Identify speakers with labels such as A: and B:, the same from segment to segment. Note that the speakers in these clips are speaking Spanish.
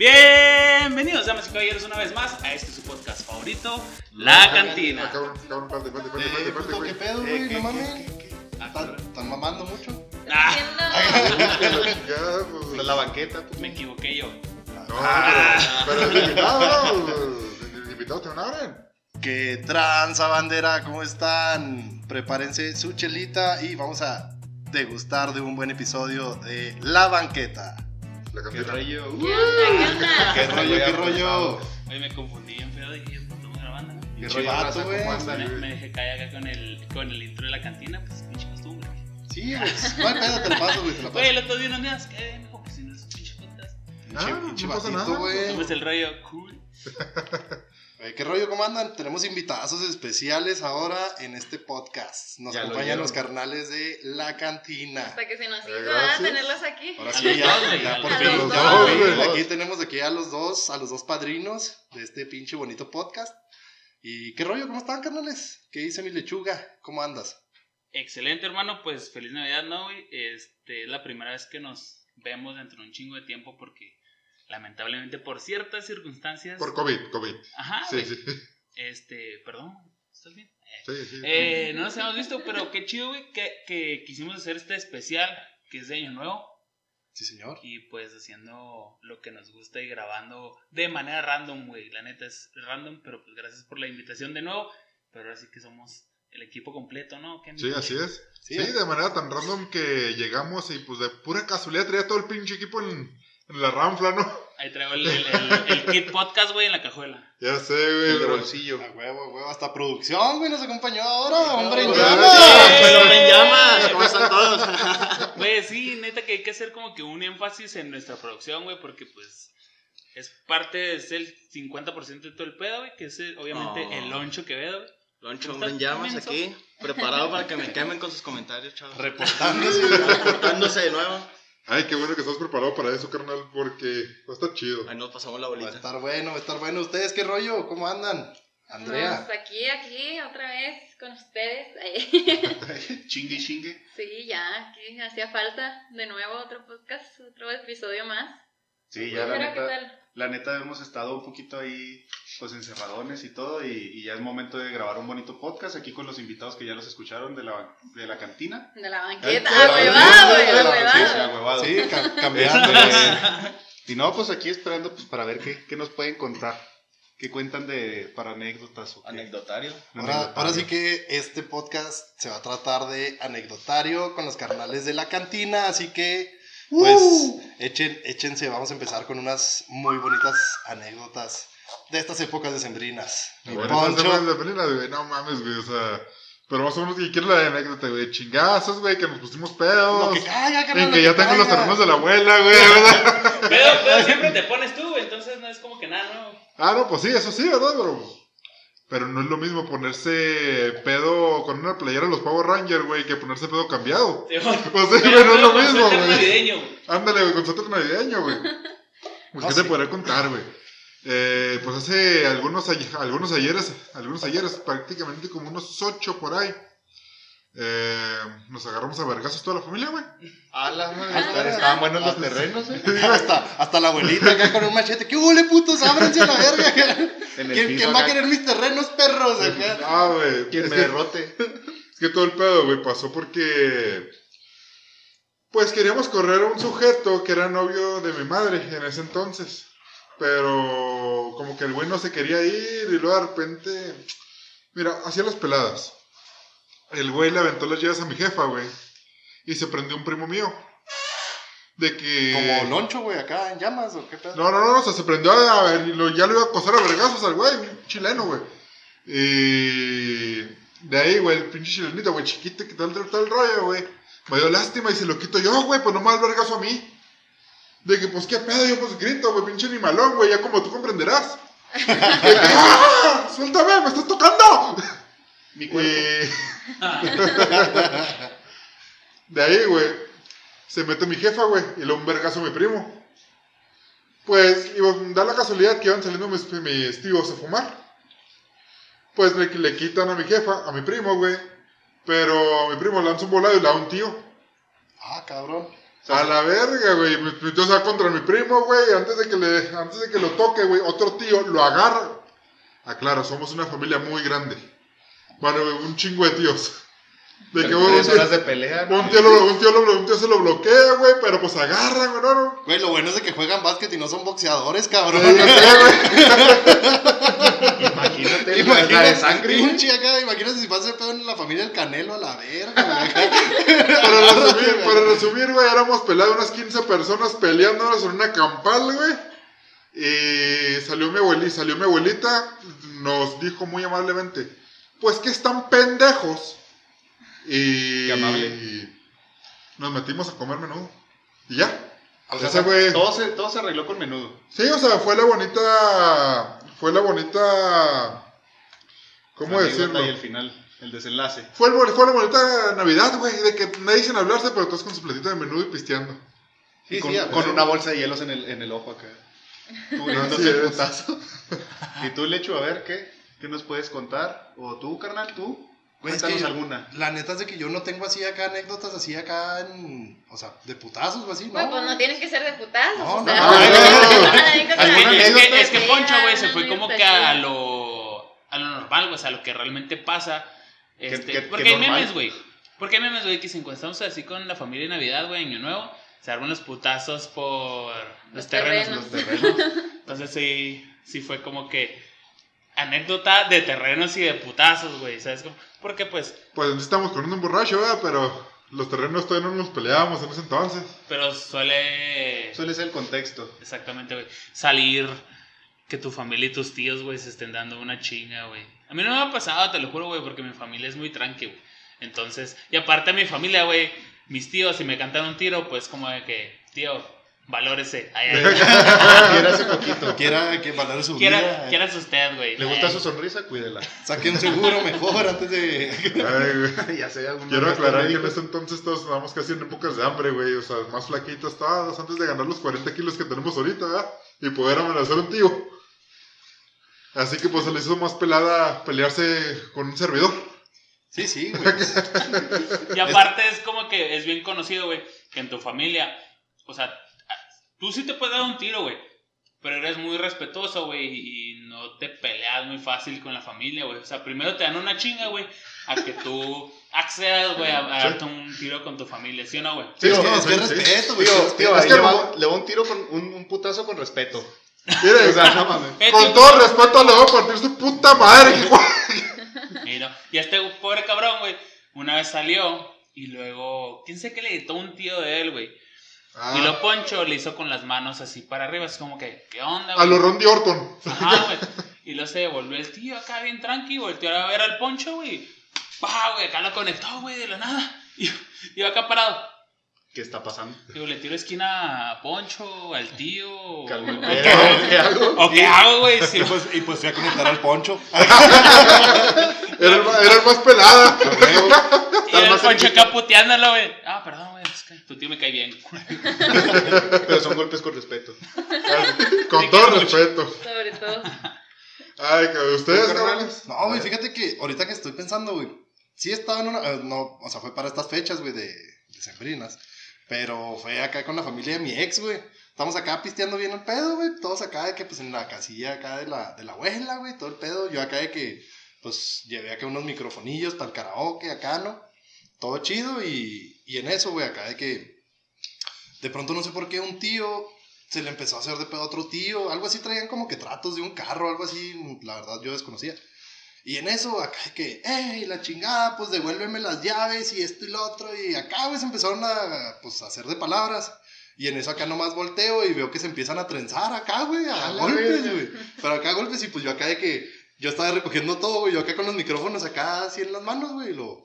A: Bienvenidos, damas y caballeros, una vez más a este su podcast favorito, La Cantina.
B: Ah,
C: Eh, ¿Qué pedo,
A: Eh,
C: güey?
A: ¿qué,
C: No mames.
A: Ah,
C: ¿Están mamando mucho?
A: Ah.
B: La
D: banqueta, pues.
A: me equivoqué yo.
B: No, pero, pero el invitado, el invitado te van a abrir.
C: ¿Qué tranza, bandera? ¿Cómo están? Prepárense su chelita y vamos a degustar de un buen episodio de La Banqueta.
B: La
D: Qué
B: cantina.
D: rollo.
E: ¿Qué onda?
C: ¿Qué rollo, qué rollo?
A: Hoy me confundí bien feo, dije, estamos grabando.
B: Qué rollo,
C: güey.
B: ¿cómo
A: Me, dejé caer acá con el, con el intro de la cantina, pues pinche costumbre.
C: Sí, güey. No hay pedo, te la paso, güey, te la paso.
A: Güey, el otro día unos días, ¿qué? Mejor que si no es pinche podcast.
B: Ah,
C: Pinche,
B: no,
C: pinche
B: no pasa nada.
C: güey.
A: ¿Cómo es el rollo? Cool.
C: Eh, ¿Qué rollo, cómo andan? Tenemos invitazos especiales ahora en este podcast. Nos
D: Ya
C: acompañan los carnales de La Cantina.
E: Hasta que se nos
B: Eh,
E: hizo
B: gracias.
E: ¿verdad? tenerlos aquí.
C: Ahora
A: A
C: sí, ya,
A: a
C: por
E: los
C: fin, ya Aquí tenemos aquí a los dos, a los dos padrinos de este pinche bonito podcast. ¿Y qué rollo? ¿Cómo están, carnales? ¿Qué dice mi lechuga? ¿Cómo andas?
A: Excelente, hermano. Pues feliz Navidad, ¿no, güey? Este, es la primera vez que nos vemos dentro de un chingo de tiempo porque, lamentablemente, por ciertas circunstancias.
B: Por COVID, COVID.
A: Ajá,
B: Sí, sí.
A: Este, perdón, ¿estás bien? Eh,
B: Sí, sí.
A: eh, no nos hemos visto, pero qué chido, güey, que, que quisimos hacer este especial que es de Año Nuevo.
C: Sí, señor.
A: Y pues haciendo lo que nos gusta y grabando de manera random, güey. La neta es random, pero pues gracias por la invitación de nuevo. Pero ahora sí que somos el equipo completo, ¿no? ¿Qué
B: Sí, así es.
C: Sí,
B: Sí, de manera tan random que llegamos y pues de pura casualidad traía todo el pinche equipo en, en la ranfla, ¿no?
A: Ahí traigo el, el, el- el kit podcast, güey, en la cajuela.
B: Ya sé, güey.
D: El bolsillo.
C: A huevo, huevo. Hasta producción, güey, nos acompañó ahora. Hombre, en llamas.
B: Sí,
D: Pero me llamas. ¿Cómo están todos?
A: Güey, sí, neta que hay que hacer como que un énfasis en nuestra producción, güey, porque pues es parte, es el 50% de todo el pedo, güey, que es eh, obviamente
D: Oh.
A: el loncho que veo, güey.
D: Loncho,
A: ¿Estás
D: hombre en llamas aquí. Preparado para que me quemen con sus comentarios, chavos.
C: Reportándose.
D: Reportándose de nuevo.
B: Ay, qué bueno que estás preparado para eso, carnal, porque va a estar chido.
D: Ahí nos pasamos la
C: Va a
D: bolita.
C: estar bueno, va a estar bueno. ¿Ustedes qué rollo? ¿Cómo andan? Andrea.
E: Pues aquí, aquí, otra vez con ustedes.
C: chingue, chingue.
E: sí, ya, aquí hacía falta de nuevo otro podcast, otro episodio más.
F: Sí, ya la
E: Pero, ¿qué tal?
F: La neta hemos estado un poquito ahí pues encerradones y todo y, y ya es momento de grabar un bonito podcast aquí con los invitados que ya los escucharon de la, de la cantina.
E: De la banqueta.
C: la
F: Sí,
C: ca- cambiando.
F: Eh, y no, pues aquí esperando pues para ver qué, qué nos pueden contar. ¿Qué cuentan de para anécdotas o?
D: Anecdotario.
C: Ahora, ahora sí que este podcast se va a tratar de anecdotario con los carnales de la cantina, así que pues echen, échense, vamos a empezar con unas muy bonitas anécdotas de estas épocas decembrinas. Mi
B: Bueno,
C: Poncho,
B: de no mames, güey, o sea... Pero más o menos, y quiero la anécdota, güey, chingazos, güey, que nos pusimos
C: lo
B: pedos.
C: que caiga,
B: En
C: carnal,
B: que
C: lo
B: ya tengo los
C: caiga.
B: terrenos de la abuela, güey, ¿verdad?
A: Pero, pero siempre te pones tú, güey, entonces no es como que nada, ¿no?
B: Ah, no, pues sí, eso sí, ¿verdad? Pero, pero no es lo mismo ponerse pedo con una playera de los Power Rangers, güey, que ponerse pedo cambiado. Pues sí, güey, no es lo mismo, güey. Ándale, güey, con suéter navideño, güey. Pues, ¿qué
C: sí.
B: te podré contar, güey? Eh, pues hace algunos, algunos ayeres, algunos ayeres, prácticamente como unos ocho por ahí, eh, nos agarramos a vergazos toda la familia, güey.
D: A la madre.
F: Estaban buenos los terrenos, ¿eh?
C: hasta, hasta la abuelita acá con un machete. ¿Qué huele, putos? Ábranse a la verga. ¿Quién, quién va a querer mis terrenos, perros?
B: Ah, güey.
F: Quien me
B: que-
F: derrote.
B: Es que todo el pedo, güey, pasó porque. Pues queríamos correr a un sujeto que era novio de mi madre en ese entonces. Pero como que el güey no se quería ir y luego de repente. Mira, hacía las peladas. El güey le aventó las llaves a mi jefa, güey. Y se prendió un primo mío. De que.
C: Como loncho, güey, acá en llamas, ¿o qué pedo?
B: No, no, no, o sea, se prendió a, ver, ya lo iba a acosar a vergazos al güey, un chileno, güey. Y de ahí, güey, el pinche chilenito, güey, chiquito, que tal, tal, tal rollo, güey. Me dio lástima y se lo quito yo, güey, pues no más vergazo a mí. De que, pues, qué pedo, yo pues grito, güey, pinche animalón, güey, ya como tú comprenderás. De que, ¡Ah! ¡Suéltame, me estás tocando!
F: Mi cuerpo.
B: Y... de ahí, güey, se mete mi jefa, güey, y luego un vergazo a mi primo. Pues, iba, da la casualidad que iban saliendo mis, mis tíos a fumar. Pues le, le quitan a mi jefa, a mi primo, güey. Pero mi primo lanza un volado y le da a un tío.
C: Ah, cabrón.
B: A la verga, güey. Me metió o sea, contra mi primo, güey. Antes de que le, antes de que lo toque, güey, otro tío lo agarra. Aclaro, somos una familia muy grande. Bueno, güey, un chingo de tíos. De que un
F: Tres
B: tío,
F: horas de pelea, ¿no?
B: un tío, lo- un tío lo- un tío se lo bloquea, güey, pero pues agarran, güey, no, no.
C: Güey, lo bueno es de que juegan básquet y no son boxeadores, cabrón.
B: Sí, güey.
F: Imagínate la- la de
C: Imagínate,
F: sangre, güey.
C: pinche acá, imagínate si pasa ese pedo en la familia del Canelo a la verga, güey.
B: Para resumir, para resumir, güey, éramos pelados unas 15 personas peleándonos en una campal, güey. Y salió mi abuelita, salió mi abuelita, nos dijo muy amablemente, pues que están pendejos. Y
F: Qué amable.
B: nos metimos a comer menudo. Y ya.
F: O sea,
B: Ese güey.
F: todo, se, todo se arregló con menudo.
B: Sí, o sea, fue la bonita. Fue la bonita. ¿Cómo
F: La
B: decirlo?
F: Y el final, el desenlace.
B: Fue, el, fue la bonita Navidad, güey, de que nadie sin hablarse, pero todos con su platito de menudo y pisteando.
F: Y
C: Sí,
F: con,
C: sí, a
F: con una bolsa de hielos en el, en el ojo acá. Tú dándose el putazo. Y tú, Lechu, a ver, ¿qué? ¿Qué nos puedes contar? O tú, carnal, tú.
C: Güey, es
F: Cuéntanos
C: que
F: alguna.
C: La neta es de que yo no tengo así acá anécdotas así acá en. O sea, de putazos o así, ¿no?
E: Güey, pues no tienen que ser de putazos.
C: No,
E: o
C: no,
E: sea,
B: no, no.
A: Es que, Poncho, güey, se fue como que a lo, a lo normal, güey, o sea, a lo que realmente pasa. Este,
F: qué-
A: porque
F: qué
A: hay memes, güey. Porque hay memes, güey, que si estamos así con la familia de Navidad, güey, Año Nuevo, se arman los putazos por los,
E: Los
A: terrenos.
E: terrenos.
A: Los terrenos. Entonces sí, sí fue como que anécdota de terrenos y de putazos, güey, ¿sabes? cómo? Porque pues,
B: Pues estamos con un borracho, ¿verdad? Pero los terrenos todavía no nos peleábamos en ese entonces.
A: pero suele...
F: Suele ser el contexto.
A: Exactamente, güey. Salir, que tu familia y tus tíos, güey, se estén dando una chinga, güey. A mí no me ha pasado, te lo juro, güey, porque mi familia es muy tranqui, güey. Entonces, y aparte mi familia, güey, mis tíos, si me cantan un tiro, pues como de que, tío, valórese. Ay, ay, ay.
F: Poquito.
C: Quiera que valore su
A: Quiera,
C: vida.
A: quieras usted, güey.
F: ¿Le gusta
A: Ay.
F: su sonrisa? Cuídela.
C: Saque un seguro mejor antes de.
B: Ay, güey.
F: ya sé, algún
B: Quiero aclarar que en ese entonces todos estábamos casi en épocas de hambre, güey. O sea, más flaquitos todos antes de ganar los 40 kilos que tenemos ahorita, ¿verdad? Y poder amenazar a un tío. Así que pues se les hizo más pelada pelearse con un servidor.
C: Sí, sí, güey.
A: Y aparte es como que es bien conocido, güey, que en tu familia, o sea, tú sí te puedes dar un tiro, güey, pero eres muy respetuoso, güey, y no te peleas muy fácil con la familia, güey. O sea, primero te dan una chinga, güey, a que tú accedas, güey, a, a
B: Sí.
A: darte un tiro con tu familia, ¿sí o no, güey?
C: Sí, es
B: no,
C: que, es que
B: sí, sí.
C: respeto, güey.
F: Tío,
C: es
B: que
F: le, va, le va un tiro con un, un putazo con respeto.
B: Mire,
F: O sea, no mames.
A: Eh,
B: con todo respeto le voy a partir su puta madre.
A: Y, no, y este pobre cabrón, güey, una vez salió y luego, quién sé qué le gritó un tío de él, güey.
B: Ah,
A: Y lo Poncho le hizo con las manos así para arriba, es como que, ¿qué onda,
B: a
A: güey?
B: lo Randy Orton.
A: Ajá, güey. Y luego se devolvió el tío acá bien tranqui, volteó a ver al Poncho, güey. Pa, güey, acá lo conectó, güey, de la nada. Y yo acá parado.
F: ¿Qué está pasando?
A: Digo, le tiro esquina a Poncho, al tío. o-
F: ¿Qué ¿Qué
A: qué
F: hago?
A: ¿O qué hago, güey? Sí,
C: Y pues, y pues fui a conectar al poncho.
B: Era el, era el más pelada.
A: y el Poncho acá puteándolo, güey. Ah, perdón, güey, tu tío me cae bien.
F: Pero son golpes con respeto.
B: Con todo respeto.
E: Sobre todo.
B: Ay, que ustedes, cabrones.
C: No, güey, fíjate que ahorita que estoy pensando, güey. Sí estaba en una. eh, no, o sea, fue para estas fechas, güey, de, de sembrinas. Pero fue acá con la familia de mi ex, güey. Estamos acá pisteando bien el pedo, güey. Todos acá de que, pues, en la casilla acá de la, de la abuela, güey. Todo el pedo. Yo acá de que, pues, llevé acá unos microfonillos para el karaoke, acá, ¿no? Todo chido. Y, y en eso, güey, acá de que. De pronto no sé por qué un tío se le empezó a hacer de pedo a otro tío. Algo así traían como que tratos de un carro, algo así. La verdad, yo desconocía. Y en eso, acá de que, ¡ey, la chingada! Pues devuélveme las llaves y esto y lo otro. Y acá, güey, se empezaron a, pues, a hacer de palabras. Y en eso acá nomás volteo y veo que se empiezan a trenzar acá, güey, a,
F: A
C: golpes, güey. Pero acá golpes y pues yo acá de que, yo estaba recogiendo todo, güey, yo acá con los micrófonos acá así en las manos, güey, y lo...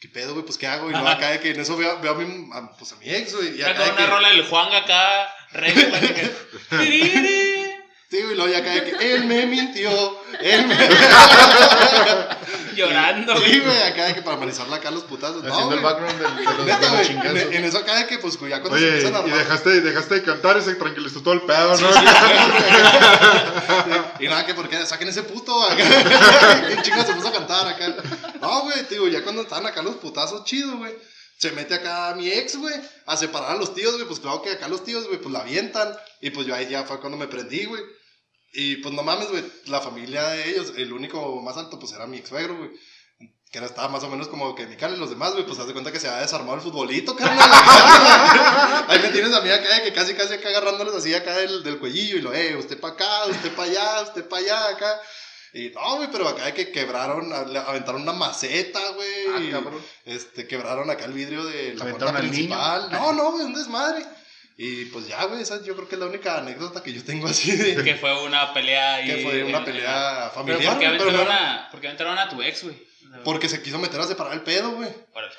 C: ¿Qué pedo, güey? Pues, ¿qué hago? Y luego acá de que en eso veo, veo a, mi, a, pues, a mi ex, güey. Y
A: Acá
C: de
A: una
C: que,
A: rola del Juan acá, Tiriri.
C: Sí, güey, luego ya acá de que, él me mintió, él me...
A: Llorando,
C: Sí,
A: güey.
C: acá de que para analizarla acá los putazos. No,
F: Haciendo el
C: güey.
F: background del, de los, de
C: Neta,
F: los
C: güey,
F: chingazos.
C: en, en eso acá de que, pues, ya cuando se
B: Oye,
C: empiezan a
B: y
C: armar-
B: dejaste, dejaste de cantar y se tranquilizó todo el pedo, ¿no?
C: Y nada, que porque saquen ese puto acá. Y un chingo se puso a cantar acá. No, güey, tío, ya cuando estaban acá los putazos chidos, güey. se mete acá a mi ex, güey, a separar a los tíos, güey. Pues claro que acá los tíos, güey, pues la avientan. Y pues yo ahí ya fue cuando me prendí, güey. Y pues no mames, güey, la familia de ellos, el único más alto, pues era mi ex suegro, güey. Que era, estaba más o menos como que mi cara y los demás, güey, pues haz de cuenta que se había desarmado el futbolito, carnal. Ahí me tienes a mí acá, que casi, casi acá agarrándoles así acá del, del cuellillo y lo, eh, usted para acá, usted para allá, usted para allá, acá. Y no, güey, pero acá que quebraron, aventaron una maceta, güey.
F: Ah, cabrón.
C: Este, quebraron acá el vidrio de la
F: ¿Aventaron
C: puerta
F: al niño?
C: principal. No, no, güey, un desmadre. Y pues ya, güey, esa yo creo que es la única anécdota que yo tengo así de...
A: Que fue una pelea ahí.
C: que fue una pelea
A: Pero
C: familiar.
A: ¿por qué
C: pero
A: a, por qué aventaron a tu ex, güey?
C: Porque se quiso meter a separar el pedo, güey.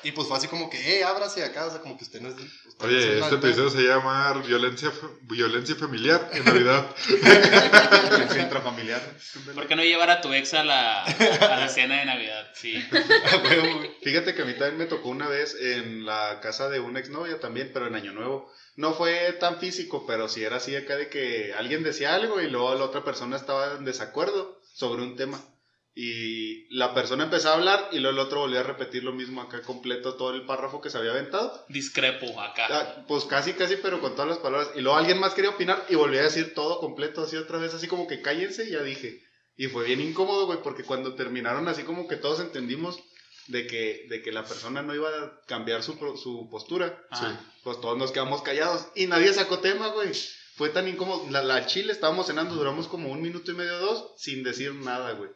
C: Y pues fue así como que, eh, ábrase acá, o sea, como que usted no es... usted no es
B: Oye, este episodio se llama Violencia, violencia Familiar en Navidad.
F: Violencia intrafamiliar.
A: ¿Por qué no llevar a tu ex a la, a la cena de Navidad? Sí.
F: Fíjate que a mí también me tocó una vez en la casa de una exnovia también, pero en Año Nuevo. No fue tan físico, pero sí era así acá de que alguien decía algo y luego la otra persona estaba en desacuerdo sobre un tema. Y la persona empezó a hablar y luego el otro volvió a repetir lo mismo acá completo, todo el párrafo que se había aventado.
A: Discrepo acá.
F: Ah, Pues casi, casi, pero con todas las palabras. Y luego alguien más quería opinar y volvió a decir todo completo, así otra vez, así como que cállense, y ya dije. Y fue bien incómodo, güey, porque cuando terminaron así como que todos entendimos de que, de que la persona no iba a cambiar su, su postura,
A: Ah.
F: pues todos nos quedamos callados y nadie sacó tema, güey. Fue tan incómodo. La, la chile, estábamos cenando, duramos como un minuto y medio, dos, sin decir nada, güey.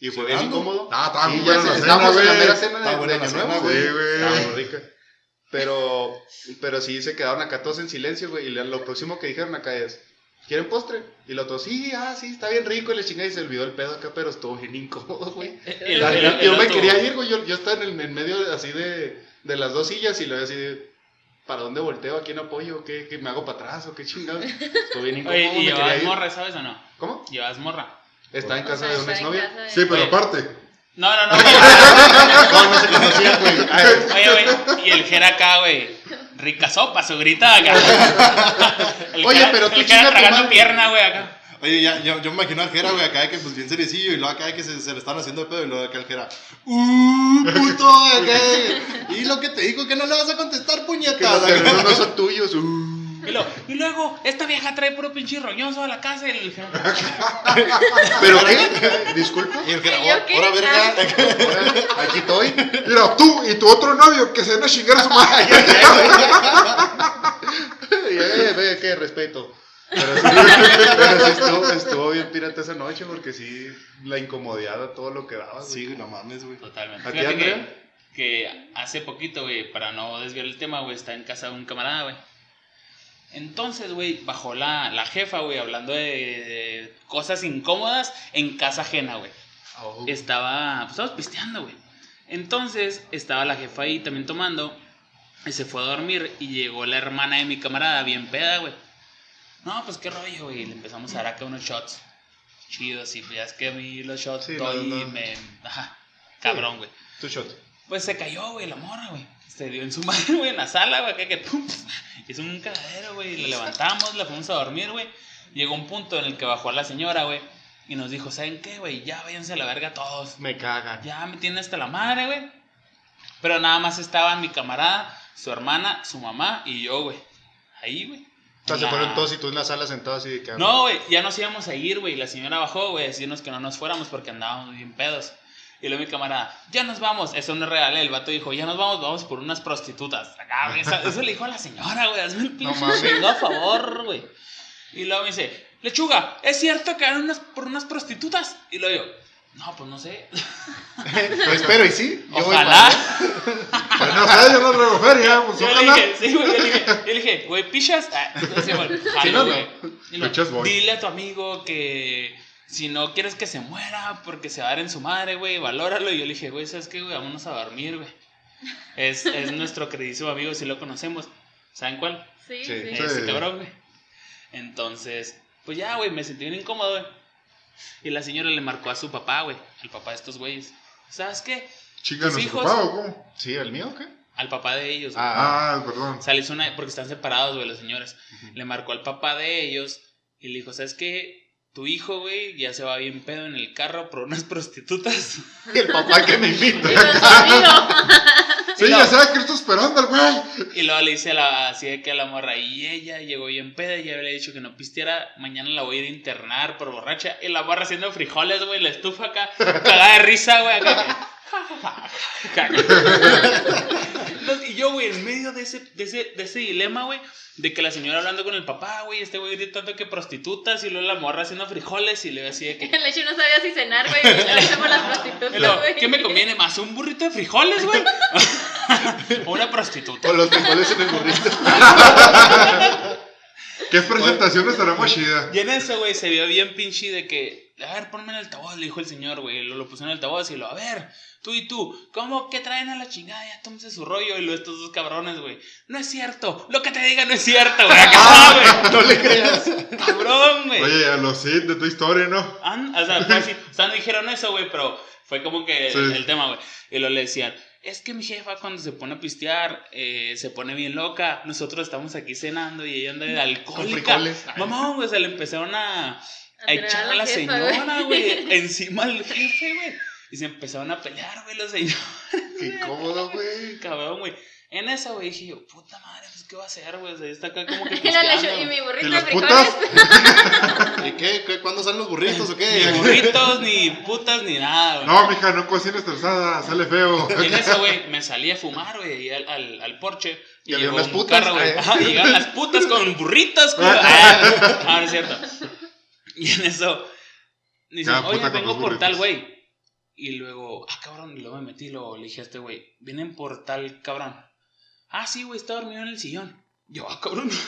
F: Y fue bien incómodo.
B: Ah, estaba
F: Sí,
B: muy buena la cena,
F: estábamos en la
B: güey.
F: mera cena de, Año Nuevo,
C: güey.
B: Sí, güey.
F: Estaba muy rica. Pero, pero sí se quedaron acá todos en silencio, güey. Y lo- lo próximo que dijeron acá es, ¿quieren postre? Y los otros, sí, ah, sí, está bien rico. Y le chinga y se olvidó el pedo acá, pero estuvo bien incómodo, güey.
A: El- el-
F: yo
A: el
F: me
A: otro-
F: quería ir, güey. Yo, yo estaba en, el, en medio así de, de las dos sillas y luego así de, ¿para dónde volteo? ¿A quién apoyo? ¿Qué, qué me hago para atrás? ¿O qué chingados? Estuvo bien incómodo,
A: Oye, ¿y
F: ir.
A: morra, sabes o no?
F: ¿Cómo?
A: ¿Llevas morra?
F: Estaba en
E: O
F: casa
E: sea,
F: de una
E: está
F: exnovia.
B: Sí, pero aparte.
A: No, no, no.
F: No se conocían, güey.
A: Oye, güey. Y el Jera acá, güey. Rica sopa, su grita acá. El
F: Oye, pero tú
A: el Jera
F: chinga tu
A: tragando pierna, güey, acá.
C: Oye, ya, yo, yo me imagino al Jera, güey, acá de que pues bien seriecillo y luego acá de que se, se le están haciendo de pedo y luego acá el Jera, ¡Uh, puto! Acá, de- y lo que te dijo que no le vas a contestar,
F: que
C: puñetas.
F: los
C: acá.
F: terrenos no son tuyos. uh.
A: Y, lo- y luego, esta vieja trae puro pinche roñoso a la casa. Y
F: ¿Pero qué? Disculpa.
C: Y el Jera,
E: ¿Y yo qué?
C: ahora verga.
F: Ahora, Aquí estoy.
B: Mira, tú y tu otro novio que se van a chingar a su madre.
F: Eh, ve, qué respeto. Pero sí, pero sí estuvo, estuvo bien pirata esa noche porque sí, la incomodidad, todo lo que daba.
C: Sí, güey, no mames, güey.
A: Totalmente.
F: ¿A ti,
A: Fíjate que,
F: Andrea?
A: que hace poquito, güey, para no desviar el tema, güey, está en casa de un camarada, güey. Entonces, güey, bajó la, la jefa, güey, hablando de, de cosas incómodas en casa ajena, güey.
F: Oh.
A: Estaba, pues estábamos pisteando, güey. Entonces, estaba la jefa ahí también tomando y se fue a dormir y llegó la hermana de mi camarada bien peda, güey. No, pues qué rollo, güey. Le empezamos a dar acá unos shots chidos y pues ya es que a mí los shots
F: Sí,
A: todo
F: no,
A: y
F: no.
A: me... Ajá, cabrón, güey.
F: Tu shot.
A: Pues se cayó, güey, la morra, güey. Se dio en su madre, güey, en la sala, güey, acá que pum, hizo un cagadero, güey. La levantamos, la fuimos a dormir, güey. Llegó un punto en el que bajó la señora, güey, y nos dijo, ¿saben qué, güey? Ya váyanse a la verga todos.
F: Me cagan.
A: Ya me tiene hasta la madre, güey. Pero nada más estaban mi camarada, su hermana, su mamá y yo, güey. Ahí, güey.
F: O sea, se fueron todos y tú en la sala sentado así de que.
A: no, güey, ya nos íbamos a ir, güey. La señora bajó, güey, a decirnos que no nos fuéramos porque andábamos bien pedos. Y luego mi camarada, ya nos vamos. Eso no es real, ¿eh? el vato dijo, ya nos vamos, vamos por unas prostitutas. Acá, eso, eso le dijo a la señora, güey, hazme pinche
F: mames.
A: chingado favor, güey. Y luego me dice, lechuga, ¿es cierto que eran unas, por unas prostitutas? Y luego yo, no, pues no sé.
F: Pues espero y sí. Yo
A: Ojalá.
B: Pues no sé, yo no traigo feria, pues
A: Yo le
B: ojalá.
A: dije, sí, güey, yo le dije, yo le dije, güey, pichas. Ah, jalo,
F: no, no.
A: güey.
B: Pichas, voy.
A: Dile a tu amigo que si no quieres que se muera porque se va a dar en su madre, güey, valóralo. Y yo le dije, güey, ¿sabes qué, güey? Vámonos a dormir, güey. Es, es nuestro queridísimo amigo, si lo conocemos. ¿Saben cuál?
E: Sí,
F: Sí.
E: sí.
A: Ese cabrón, güey. Entonces, pues ya, güey, me sentí bien incómodo, güey. Y la señora le marcó a su papá, güey, al papá de estos güeyes. ¿Sabes qué?
B: Chingan a
A: Tus
B: su
A: hijos.
B: papá o cómo?
F: Sí, ¿el mío o qué?
A: Al papá de ellos. güey.
F: Ah.
B: Ah, perdón.
A: O sea, le hizo una. Porque están separados, güey, los señores. Le marcó al papá de ellos y le dijo: ¿Sabes qué? Tu hijo, güey, ya se va bien pedo en el carro por unas prostitutas.
F: El papá que me invita.
E: Y.
B: Sí,
A: Y
B: ya
A: luego-
B: sabe que estoy esperando al güey.
A: Y luego le dice a la, así de que a la morra, y ella llegó bien peda y ya le había dicho que no pisteara, mañana la voy a ir a internar por borracha. Y la morra haciendo frijoles, güey, la estufa acá, cagada de risa, güey, acá. que- Entonces, y yo, güey, en medio de ese, de ese, de ese dilema, güey, de que la señora hablando con el papá, güey, este güey gritando que prostitutas, y luego la morra haciendo frijoles, y le así de que.
E: El hecho no sabía si cenar, güey. Hacemos las prostitutas, güey.
A: ¿Qué me conviene más? ¿Un burrito de frijoles, güey? o una prostituta.
F: O los frijoles en el burrito.
B: ¿Qué presentación estará más chida?
A: Y en eso, güey, se vio bien pinche de que, a ver, ponme en el altavoz, le dijo el señor, güey. Lo, lo puso en el altavoz y lo, a ver, tú y tú, ¿cómo que traen a la chingada? Ya tómese su rollo. Y luego estos dos cabrones, güey, no es cierto, lo que te diga no es cierto, güey. Acá, güey,
F: No le creas.
A: cabrón, güey.
B: Oye, a los Sid de tu historia, ¿no?
A: O sea, fue así, o sea, no dijeron eso, güey, pero fue como que
B: Sí.
A: el, el tema, güey. Y lo le decían, es que mi jefa cuando se pone a pistear, eh, se pone bien loca. Nosotros estamos aquí cenando y ella anda de alcohólica. Mamá, güey, se le empezaron a, echar a la,
E: jefa,
A: señora, güey, encima del jefe, güey. Y se empezaron a pelear, güey, los señores,
F: Qué incómodo, güey.
A: cabrón, güey. En esa, güey, dije yo, puta madre, pues, ¿qué va a hacer, güey? O sea, está acá como que
E: Y, y mi
B: ¿Y
E: burrito de
B: las
E: frijoles.
B: putas?
C: ¿Y qué? ¿Qué? ¿Cuándo salen los burritos o
A: Ni
C: qué?
A: burritos, ni putas, ni nada, güey.
B: No, mija, no cocines estresada, sale feo.
A: Y en eso, güey, me salí a fumar, güey, y al, al, al porche.
F: Y había
A: llegó un
F: putas,
A: carro, güey.
F: eh.
A: Ajá, y llegaron las putas con burritos, culo. Ah, no es cierto. Y en eso, dicen, oye, vengo por tal, güey. Y luego, ah, cabrón, y luego me metí y luego le dije a este güey, vienen por tal cabrón. Ah, sí, güey, está dormido en el sillón. Yo, ah, cabrón.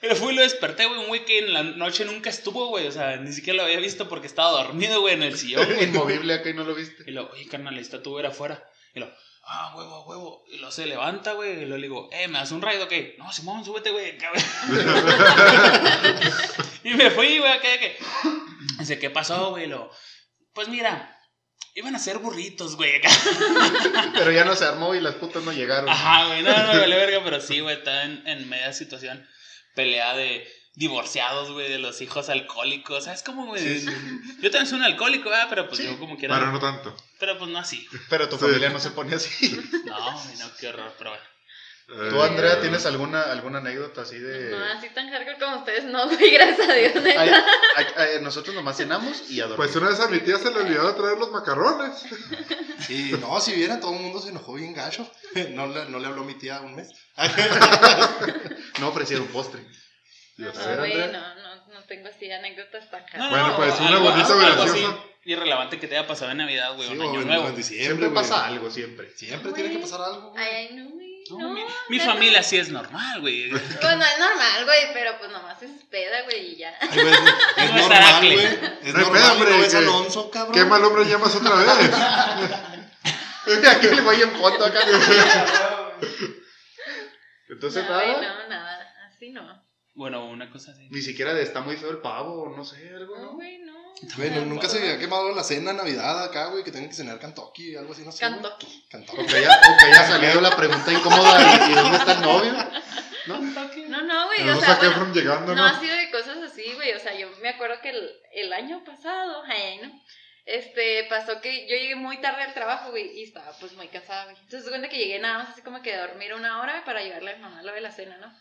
A: Y lo fui y lo desperté, güey, un güey que en la noche nunca estuvo, güey. O sea, ni siquiera lo había visto porque estaba dormido, güey, en el sillón, güey.
F: Inmovible acá y no lo viste.
A: Y lo, oye, carnal, está tu ver afuera. Y lo, ah, huevo, huevo. Y lo se levanta, güey. Y lo le digo, eh, ¿me das un raid o qué? No, Simón, súbete, güey. y me fui, güey, acá, que. Dice, ¿qué pasó, güey? Lo, pues mira, iban a ser burritos, güey. acá.
F: Pero ya no se armó y las putas no llegaron.
A: Ajá, güey, no, no, me vale verga, pero sí, güey, está en, en media situación. Pelea de divorciados, güey, de los hijos alcohólicos. ¿Sabes cómo, güey? Yo también soy un alcohólico, ¿verdad? Pero pues yo como quiera.
B: Pero no tanto.
A: Pero pues no así.
F: Pero tu
B: Sí.
F: familia no se pone así.
A: No, güey, no, qué horror, pero bueno.
F: ¿Tú, Andrea, tienes alguna, alguna anécdota así de.?
E: No, así tan hardcore como ustedes, no, güey, gracias a Dios, neta.
F: Ay, ay, ay, nosotros nomás cenamos y a dormir.
B: Pues una vez a mi tía se le olvidó traer los macarrones.
C: Sí, no, si vieran, todo el mundo se enojó bien gacho. No le, no le habló mi tía un mes.
F: No ofrecieron postre.
E: No, güey, no, no, no tengo así anécdotas tan hardcore.
B: Bueno,
A: no,
B: pues, una
A: algo-
B: bonita
A: algo
B: graciosa.
A: así irrelevante que te haya pasado en Navidad, güey,
C: Sí,
A: un
C: o
A: año
C: en-
A: nuevo.
F: Siempre
C: güey.
F: pasa algo, siempre.
C: Siempre tiene que pasar algo. güey.
E: Ay, ay, no.
A: No,
E: No,
A: mi, familia sí es normal, güey.
E: Pues no es normal, güey, pero pues nomás es peda, güey, y ya.
C: Ay, güey, es, es
A: No es
C: normal, güey. Es
B: No
C: normal,
B: hombre,
C: no ves
B: que-
C: a Alonso, cabrón.
B: ¿Qué mal hombre llamas otra vez?
F: Aquí el güey en fondo acá. Entonces,
E: No,
F: nada.
E: no, nada, así no.
A: Bueno, una cosa así.
F: Ni siquiera de está muy feo el pavo, no sé, algo,
E: No,
F: ¿no?
E: güey, no.
C: Bueno, nunca se había quemado la cena de Navidad acá, güey, que tengan que cenar Kentucky, algo así, no sé.
E: Kentucky.
C: Kentucky.
F: O que haya, o que haya salido la pregunta incómoda y, y dónde está el novio. ¿No?
E: No, no, güey, o sea, bueno,
B: llegando,
E: no
B: ¿no?
E: ha sido de cosas así, güey. O sea, yo me acuerdo que el, el año pasado, ay, ¿no? Este, pasó que yo llegué muy tarde al trabajo, güey, y estaba pues muy cansada, güey. Entonces, se cuenta que llegué nada más así como que a dormir una hora para llevarle a mi mamá lo de la cena, ¿no?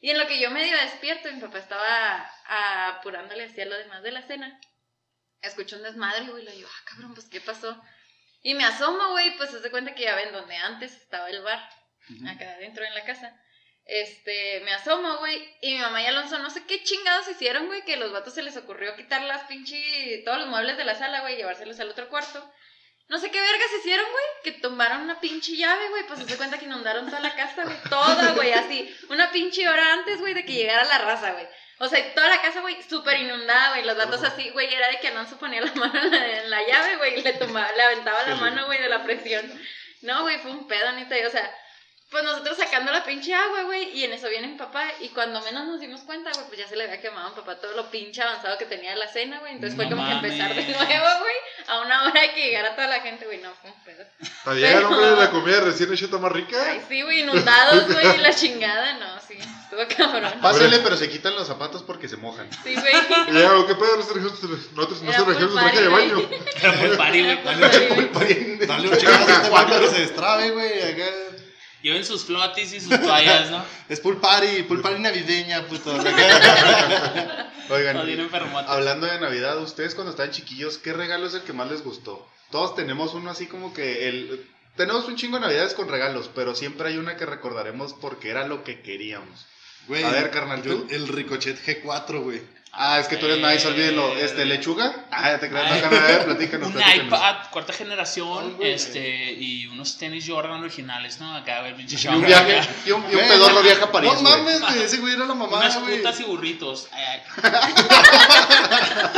E: Y en lo que yo medio despierto, mi papá estaba apurándole hacia lo demás de la cena. Escucho un desmadre, güey, y le digo, ah, cabrón, pues, ¿qué pasó? Y me asomo, güey, pues se cuenta que ya ven donde antes estaba el bar acá adentro en la casa. Este, me asomo, güey, y mi mamá y Alonso no sé qué chingados hicieron, güey, que a los vatos se les ocurrió quitar las pinche, todos los muebles de la sala, güey, y llevárselos al otro cuarto. No sé qué vergas hicieron, güey, que tomaron una pinche llave, güey, pues se cuenta que inundaron toda la casa, güey, toda, güey, así, una pinche hora antes, güey, de que llegara la raza, güey. O sea, toda la casa, güey, súper inundada, güey, los vatos así, güey, era de que Alonso ponía la mano en la, en la llave, güey, y le tomaba, le aventaba la mano, güey, de la presión. No, güey, fue un pedo, neta, o sea, Pues nosotros sacando la pinche agua, güey, y en eso viene mi papá, y cuando menos nos dimos cuenta, güey, pues ya se le había quemado a mi papá todo lo pinche avanzado que tenía de la cena, güey, entonces fue
A: No
E: como que empezar de nuevo, güey, a una hora de que llegara toda la gente, güey, no, fue un pedo.
B: Allá el hombre de la comida recién hecha más rica.
E: Ay, sí, güey, inundados, güey, y la chingada, no, sí, estuvo cabrón.
F: Pásale, pero se quitan los zapatos porque se mojan.
E: Sí, güey.
B: Y ya, ¿qué pedo? Nosotros
E: Era
B: nosotros trajimos
E: full
B: traje de baño.
A: Era por party, güey.
C: Dale un este para que se destrabe, güey. Acá.
A: Lleven sus flotis y sus toallas, ¿no?
C: Es pool party, pool party navideña, puto.
F: Oigan,
A: No,
F: hablando de Navidad, ustedes cuando estaban chiquillos, ¿qué regalo es el que más les gustó? Todos tenemos uno así como que el... Tenemos un chingo de Navidades con regalos, pero siempre hay una que recordaremos porque era lo que queríamos.
C: Güey,
F: A ver, carnal,
C: yo-. El Ricochet G4, güey.
F: Ah, es que tú eres nice, olvídelo. Este, ¿lechuga? Ah, ya te creas, no,
A: Ay.
F: carnal, a ver, platícanos,
A: Un
F: platícanos.
A: iPad, cuarta generación, este, y unos tenis Jordan originales, ¿no? Acá, güey, pinche
F: Y un viaje,
A: acá.
F: y un, y un
C: Güey,
F: pedorro viaja a París,
C: No mames, güey, ese güey era la mamá,
A: Unas
C: güey.
A: putas y burritos. Ay,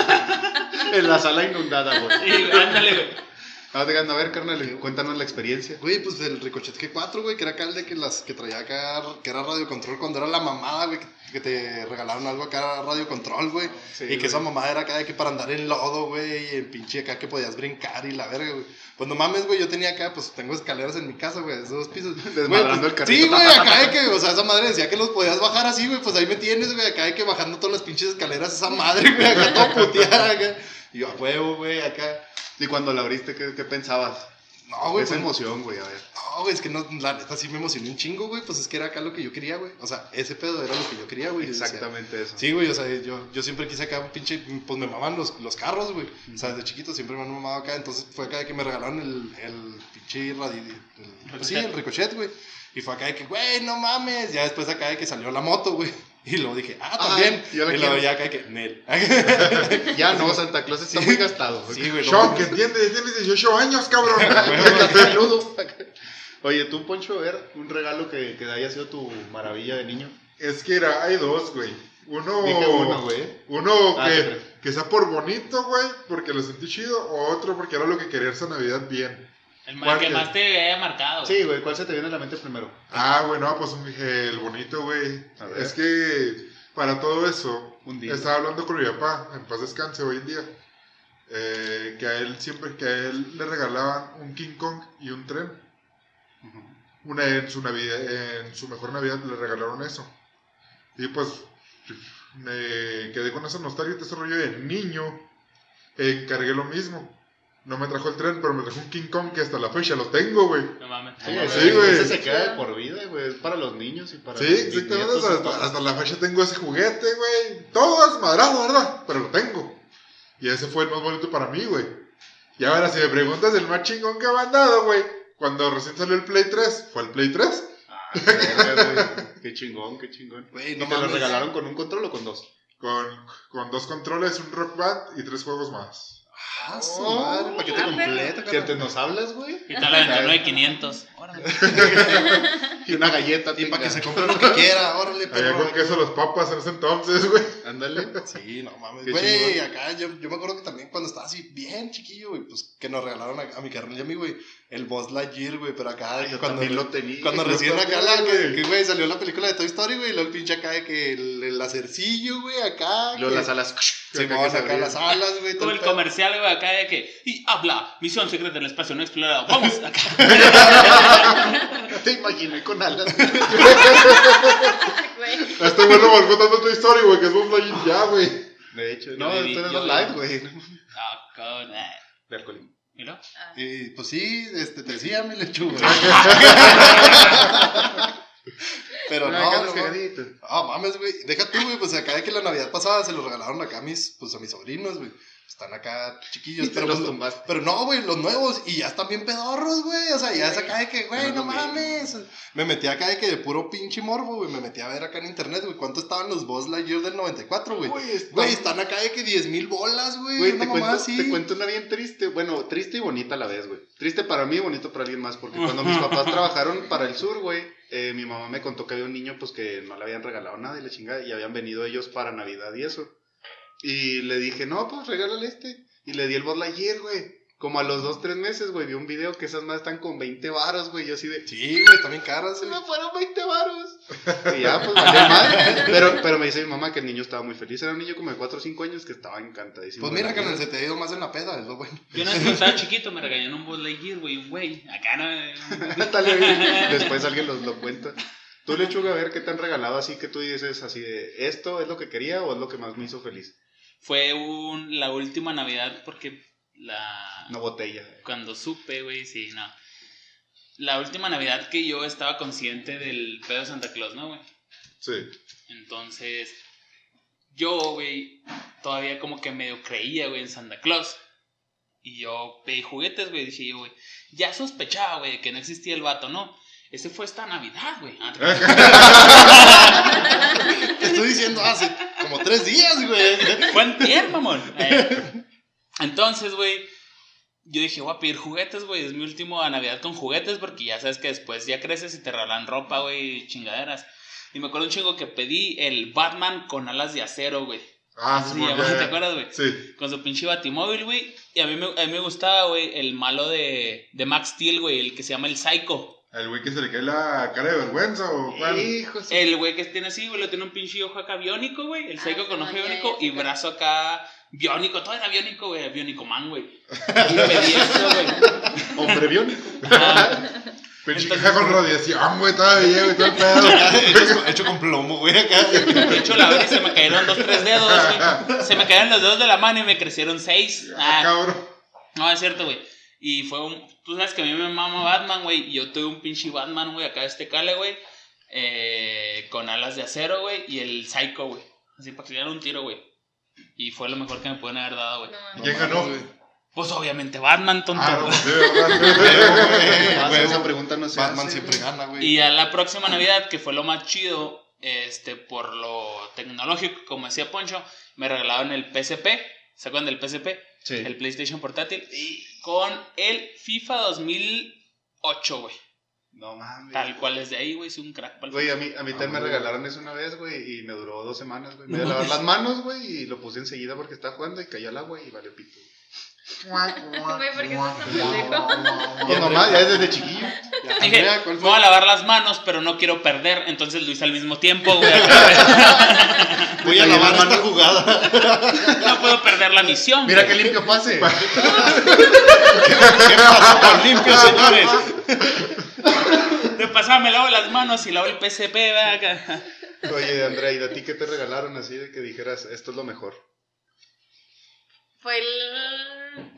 F: En la sala inundada, güey.
A: Y ándale, güey.
F: Ah, digan, a ver, carnal, cuéntanos la experiencia.
C: Güey, pues el Ricochet G4, güey, que era acá el de que, las, que traía acá, que era radio control cuando era la mamada, güey, que, que te regalaron algo acá, radio control, güey.
F: Sí,
C: y que
F: güey.
C: esa mamada era acá de que para andar en lodo, güey, y en pinche acá que podías brincar y la verga, güey. Pues no mames, güey, yo tenía acá, pues tengo escaleras en mi casa, güey, de dos pisos.
F: Desmadrando
C: Güey,
F: el carrito.
C: Sí, güey, acá de que, o sea, esa madre decía que los podías bajar así, güey, pues ahí me tienes, güey, acá de que bajando todas las pinches escaleras esa madre, güey, acá todo puteada, acá. Y yo, a huevo, güey, acá.
F: Y cuando la abriste, ¿qué, qué pensabas?
C: No, güey,
F: Esa
C: pues,
F: emoción, güey, a ver.
C: No, güey, es que no, la neta sí me emocioné un chingo, güey. Pues es que era acá lo que yo quería, güey. O sea, ese pedo era lo que yo quería, güey.
F: Exactamente eso.
C: Sí, güey, o sea, yo, yo siempre quise acá un pinche, pues me mamaban los, los carros, güey. O sea, desde chiquito siempre me han mamado acá, entonces fue acá de que me regalaron el, el pinche radi, el- pues sí, el ricochet, güey. Y fue acá de que, güey, no mames. Ya después acá de que salió la moto, güey. Y luego dije, ah,
F: Ay,
C: también.
F: yo la
C: y luego ya acá de que, Nel.
F: Ya no, Santa Claus está
C: Sí.
F: muy gastado.
C: sí, güey. no
B: Shock,
C: mames.
B: ¿entiendes? Tienes 18 años, cabrón.
F: Peludo. Oye, tú, Poncho, a ver, un regalo que, que haya sido tu maravilla de niño.
B: es que era, hay dos, güey. Uno,
F: Dije uno, güey.
B: uno
F: Ah,
B: que, que sea por bonito, güey, porque lo sentí chido, o otro porque era lo que quería esa Navidad bien.
A: El ma-
B: ¿Cuál
A: que más te haya marcado.
F: Sí, güey, ¿cuál se te viene a la mente primero?
B: Ah, bueno, pues dije, el bonito, güey. Es que para todo eso,
F: Un día.
B: estaba hablando con mi papá, en paz descanse hoy en día, eh, que a él siempre, que a él le regalaban un King Kong y un tren. Una en su Navidad, en su mejor Navidad le regalaron eso. Y pues me quedé con esa nostalgia de ese rollo de niño. Encargué lo mismo. No me trajo el tren, pero me trajo un King Kong que hasta la fecha lo tengo, güey.
A: No mames.
F: Sí,
A: No,
F: ese,
B: güey.
F: ese se queda de por vida, güey. Es para los niños y para
B: Sí,
F: los
B: exactamente.
F: y
B: Hasta, hasta la fecha tengo ese juguete, güey. Todo desmadrado, ¿verdad? Pero lo tengo. Y ese fue el más bonito para mí, güey. Y ahora, si me preguntas el más chingón que me han dado, güey. Cuando recién salió el Play 3, ¿fue el Play 3?
F: Ah, güey. Qué chingón, qué chingón.
C: Güey,
F: ¿Y
C: no
F: te lo regalaron con un control o con dos?
B: Con, con dos controles, un rock band y tres juegos más.
C: Ah, su
F: Oh,
C: madre, paquete
E: ah,
C: completo,
F: Si antes nos hablas, güey.
A: Y tal la 29500. Órale.
F: Y una galleta.
C: Y para que se compre lo que quiera, órale,
B: Allá con queso los papas en ese entonces, güey.
F: Ándale.
C: Sí, no mames.
F: Qué
C: Güey, acá yo, yo me acuerdo que también cuando estaba así bien chiquillo, güey, pues que nos regalaron a, a mi carnal y a mí, güey, el Buzz Lightyear, güey, pero acá
F: Ay, yo
C: cuando,
F: también lo tenía.
C: cuando recién acá la, que,
B: güey.
C: que, güey, salió la película de Toy Story, güey, y luego el pinche acá de que el, el lacercillo, güey, acá.
F: Luego
C: que-
F: las alas. Se
C: acá
F: abrían.
C: las alas, güey. todo
A: el
C: pedo.
A: comercial, güey, acá de que. Y habla, misión secreta del espacio no explorado. Vamos, acá.
F: Te imaginé con alas.
B: Este güey lo marcó tanto tu historia, güey, que es Buzz Lightyear ya, güey.
F: De hecho, no,
A: yo
F: los live, güey.
A: Ah, con. eh.
E: Ah.
C: Y pues sí, este, te decía mi lechuga. Pero no, no. Ah, mames, güey. Deja tú, güey. Pues acá de que la Navidad pasada se los regalaron acá a mis, pues, a mis sobrinos, güey. Están acá chiquillos, pero,
F: los
C: pues, pero no, güey, los nuevos. Y ya están bien pedorros, güey. O sea, ya es acá de que, güey,
F: No
C: mames. Me metí acá de que de puro pinche morbo, güey. Me metí a ver acá en internet, güey, cuánto estaban los Buzz Lightyear del 94, güey.
F: Güey, está-
C: Güey, están acá de que 10 mil bolas, güey.
F: Te cuento,
C: así.
F: te cuento una bien triste. Bueno, triste y bonita a la vez, güey. Triste para mí y bonito para alguien más. Porque cuando mis papás trabajaron para el sur, güey, eh, mi mamá me contó que había un niño, pues que no le habían regalado nada y la chingada. Y habían venido ellos para Navidad y eso. Y le dije, no, pues regálale este. Y le di el Buzz Lightyear, güey. Como a los dos, tres meses, güey, vi un video que esas más están con 20 varos, güey. Yo así de,
C: Sí, güey, también caras,
F: se
C: güey.
F: me fueron 20 varos. Y ya, pues, valió mal. Pero, pero me dice mi mamá que el niño estaba muy feliz. Era un niño como de 4 o 5 años que estaba encantadísimo.
C: Pues mira, carnal, se te ha ido más en la peda, es lo bueno.
A: Yo una vez cuando estaba chiquito me regañaron un Buzz Lightyear, güey, un güey. Acá no.
F: Dale, güey. Después alguien los, lo cuenta. Tú, Lechuga, a ver qué te han regalado así que tú dices así de, ¿esto es lo que quería o es lo que más me hizo feliz?
A: Fue un, la última Navidad porque la.
F: Una botella.
A: Cuando supe, güey, sí, no. La última Navidad que yo estaba consciente del pedo de Santa Claus, ¿no, güey?
B: Sí.
A: Entonces, yo, güey, todavía como que medio creía, güey, en Santa Claus. Y yo pedí juguetes, güey, dije yo, güey, ya sospechaba, güey, que no existía el vato, ¿no? Ese fue esta Navidad, güey. Ah,
C: Te estoy diciendo hace como tres días, güey.
A: Fue antier, mamón. Eh, entonces, güey, yo dije, voy a pedir juguetes, güey. Es mi último Navidad con juguetes porque ya sabes que después ya creces y te regalan ropa, güey, chingaderas. Y me acuerdo un chingo que pedí el Batman con alas de acero, güey.
B: Ah, sí,
A: llamaba, ¿te acuerdas, güey?
B: Sí.
A: Con su pinche batimóvil, güey. Y a mí, me, a mí me gustaba, güey, el malo de, de Max Steel, güey, el que se llama el Psycho.
B: El güey que se le cae la cara de vergüenza o cuál.
F: Hijo su-
A: El güey que tiene así, güey, lo tiene un pinche ojo acá biónico, güey. El
E: Ah,
A: Psycho con
E: sí,
A: ojo
E: ya,
A: biónico y brazo acá biónico. Todo era biónico, güey. Biónico man, güey. Y pedí eso, güey.
F: Hombre biónico.
A: Ah,
B: Pinche caja con radiación, güey, todavía, güey, todo el pedo.
C: hecho, hecho con plomo, güey, acá.
A: de hecho, la verdad, se me cayeron dos, tres dedos, güey. Se me cayeron los dedos de la mano y me crecieron seis.
B: Ah,
A: Ah,
B: cabrón.
A: no, es cierto, güey. Y fue un. Tú sabes que a mí me mama Batman, güey. Y yo tuve un pinche Batman, güey, acá de este cale, güey. eh, con alas de acero, güey. Y el Psycho, güey. Así para que le dieran un tiro, güey. Y fue lo mejor que me pueden haber dado, güey.
E: No
B: ¿Y quién ganó?
C: güey.
A: Pues obviamente Batman, tonto.
B: Ah, no, sí, ¿verdad?
C: Güey,
F: esa pregunta no se
C: Batman
F: hace,
C: siempre
F: güey.
C: gana, güey.
A: Y a la próxima Navidad, que fue lo más chido, este, por lo tecnológico, como decía Poncho, me regalaron el PSP. ¿Se acuerdan del PSP?
F: Sí.
A: El PlayStation portátil. Con el FIFA 2008, güey.
F: No mames.
A: Tal cual es de ahí, güey. Es un crack.
F: Güey, a mí, a mí
C: Ah,
F: también me regalaron eso una vez, güey, y me duró dos semanas, güey. Me iba a lavar las manos, güey, y lo puse enseguida porque estaba jugando y cayó al agua y valió pito.
E: Güey, ¿por qué estás tan pendejo?
F: Pues mamá, ya desde chiquillo.
C: Ya,
A: Dije,
C: Andrea, ¿cuál
A: me
C: fue?
A: voy a lavar las manos, pero no quiero perder. Entonces lo hice al mismo tiempo, güey.
C: Voy a lavar
F: la
C: esta
F: mano.
A: no
C: jugada.
A: puedo perder la misión.
F: Mira
A: güey.
F: qué limpio pase.
C: ¿Qué pasó con limpio, señores?
A: De pasada me lavo las manos y lavo el PSP, ¿verdad?
F: Oye, Andrea, ¿y a ti qué te regalaron así de que dijeras, esto es lo mejor?
E: Fue el,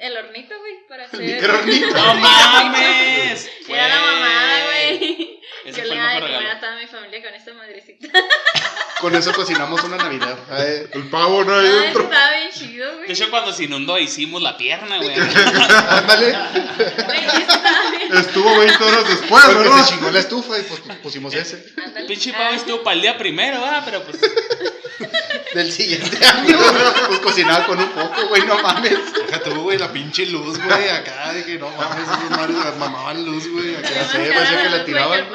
E: el hornito, güey, para hacer...
F: microornito.
A: ¡No mames!
E: Era la mamada, güey. Yo le
A: el
E: iba a
A: mejor
E: comer a toda mi familia con esta madrecita.
F: Con eso cocinamos una Navidad. Ay,
B: El pavo no hay
E: Ay,
B: dentro.
E: estaba bien chido, güey.
A: De hecho, cuando se inundó hicimos la pierna, güey.
F: ándale.
B: Estuvo 20 horas después,
F: Porque se chingó la estufa y pues pusimos ese.
E: Ándale.
A: Pinche
E: Ah,
A: pavo estuvo para el día primero, ¿verdad? Pero pues.
F: Del siguiente año. Pues cocinaba con un poco, güey, no mames.
C: Deja tú, güey, la pinche luz, güey, acá, de que no mames, esos madres mamaban luz, güey, acá.
F: Parecía que la tiraban.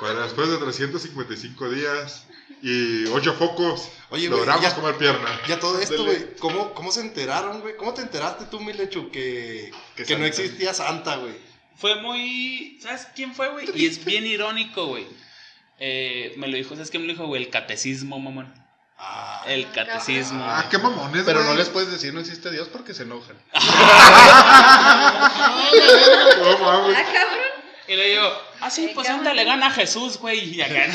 B: Bueno, después de 355 días y 8 focos,
C: Oye,
B: logramos
C: ya-
B: comer pierna.
C: Ya todo esto, güey, ¿cómo, ¿cómo se enteraron, güey? ¿Cómo te enteraste tú, Milechu, que,
F: Que
C: que no existía Santa, güey?
A: Fue muy. ¿Sabes quién fue, güey? Y es bien irónico, güey. Eh, me lo dijo, ¿sabes qué me lo dijo, güey? El catecismo, mamón.
C: Ah,
A: El catecismo.
B: Ah, qué mamones,
F: Pero
B: güey.
F: no les puedes decir no existe Dios porque se enojan.
B: No mames.
E: Ah, cabrón.
A: Y le digo, ah, sí, pues. Santa le gana a Jesús, güey. Y acá.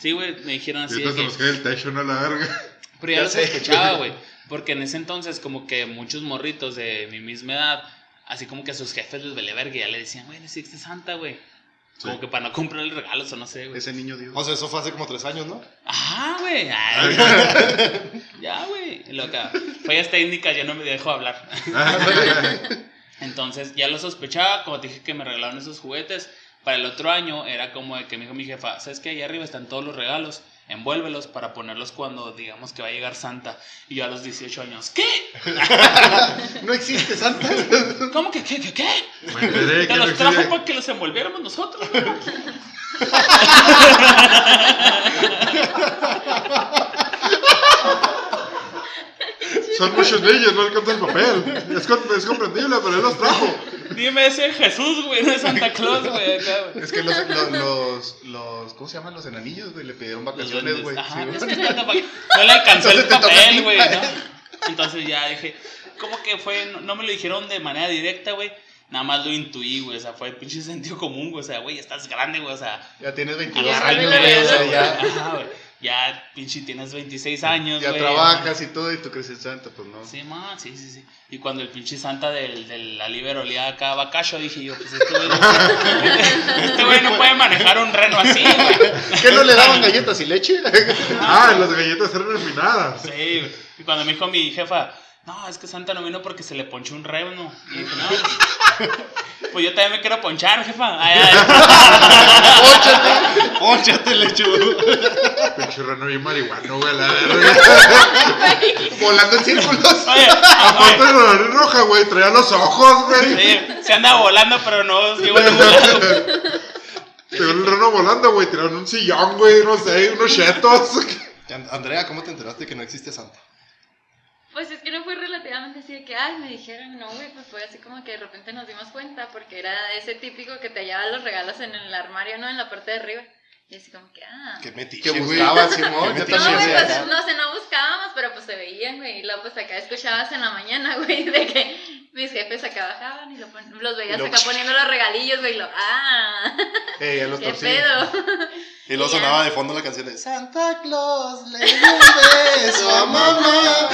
A: Sí, güey, me dijeron
B: Y
A: así. de
B: entonces
A: que-
B: cae el techo, no la verga.
A: Pero ya
C: Ya
A: lo
C: sé.
A: sospechaba, güey. Porque en ese entonces, como que muchos morritos de mi misma edad, así como que a sus jefes les vele verga, y ya le decían, güey, no existe Santa, güey. Como que para no comprarle regalos o no sé, güey.
F: Ese niño Dios.
C: o sea, eso fue hace como tres años, ¿no?
A: Ajá, güey. ay. ya, güey. Y lo que fallas técnicas, ya no me dejo hablar. Entonces, ya lo sospechaba, como te dije que me regalaron esos juguetes. Para el otro año era como de que me dijo mi jefa, ¿sabes qué? Ahí arriba están todos los regalos, envuélvelos para ponerlos cuando digamos que va a llegar Santa. Y yo a los 18 años, ¿qué?
F: No existe Santa.
A: ¿Cómo que qué? ¿Qué? qué?
B: Me enteré
A: Te
B: que no
A: los trajo
B: existe.
A: para que los envolviéramos nosotros.
B: Son muchos niños, no alcanza el papel. Es, es comprendible, pero él los trajo.
A: Dime, ese es Jesús, güey, no es Santa Claus, güey. acá, güey.
F: Es que los, los, los, los- ¿cómo se llaman? Los enanillos, güey, le pidieron vacaciones, güey.
A: Ajá,
F: Sí,
A: es
F: güey.
A: que no, le alcanzó el
F: Entonces
A: papel, güey, ¿no? Entonces ya dije, ¿cómo que fue? No, no me lo dijeron de manera directa, güey. Nada más lo intuí, güey. O sea, fue pinche sentido común, güey. O sea, güey, estás grande, güey. O sea,
F: Ya tienes 22
A: agarra el
F: años, güey, o sea, ya,
A: Ajá, güey. Ya, pinche, tienes 26 años,
F: ya trabajas y todo y tú crees en Santa, pues no.
A: Sí, man, sí, sí, sí. Y cuando el pinche Santa del, de la Liber olía acá a bacacho, dije yo, pues este güey no, este güey no puede manejar un reno así, güey.
F: ¿Qué no le daban galletas y leche?
B: Ah, las galletas eran empinadas.
A: Sí, güey. Y cuando me dijo mi jefa, no, es que Santa no vino porque se le ponchó un reno. Y dije, no, pues yo también me quiero ponchar, jefa. Ay, ay.
F: ¡Pónchate! ¡Pónchate, lechugo!
B: Pinche reno bien marihuano, güey. La verga.
F: Volando en círculos.
A: Oye,
B: Aparte de la nariz roja, güey, traía los ojos, güey.
A: sí, se anda volando, pero no.
B: Te vio el reno volando, güey. Tiraron un sillón, güey, no sé, unos chetos.
C: And- Andrea, ¿cómo te enteraste que no existe Santa?
E: Pues es que no fue relativamente así de que, ay, me dijeron, no, güey, pues fue así como que de repente nos dimos cuenta, porque era ese típico que te hallaba los regalos en el armario, ¿no? En la parte de arriba. Y así como que, ah.
C: Que metiche,
F: Que buscaba, Simón.
C: Qué
F: Yo
C: metiche,
E: No,
F: también
E: güey, pues no sé, no buscábamos, pero pues se veían, güey. Y luego pues acá escuchabas en la mañana, güey, de que mis jefes acá bajaban y lo pon- los veías
C: lo-
E: acá poniendo los regalillos, güey, y lo, ah,
F: Eh, ya los
E: qué
F: torcí.
E: pedo.
C: Y luego sonaba de fondo la canción de Santa Claus le dio un beso a mamá.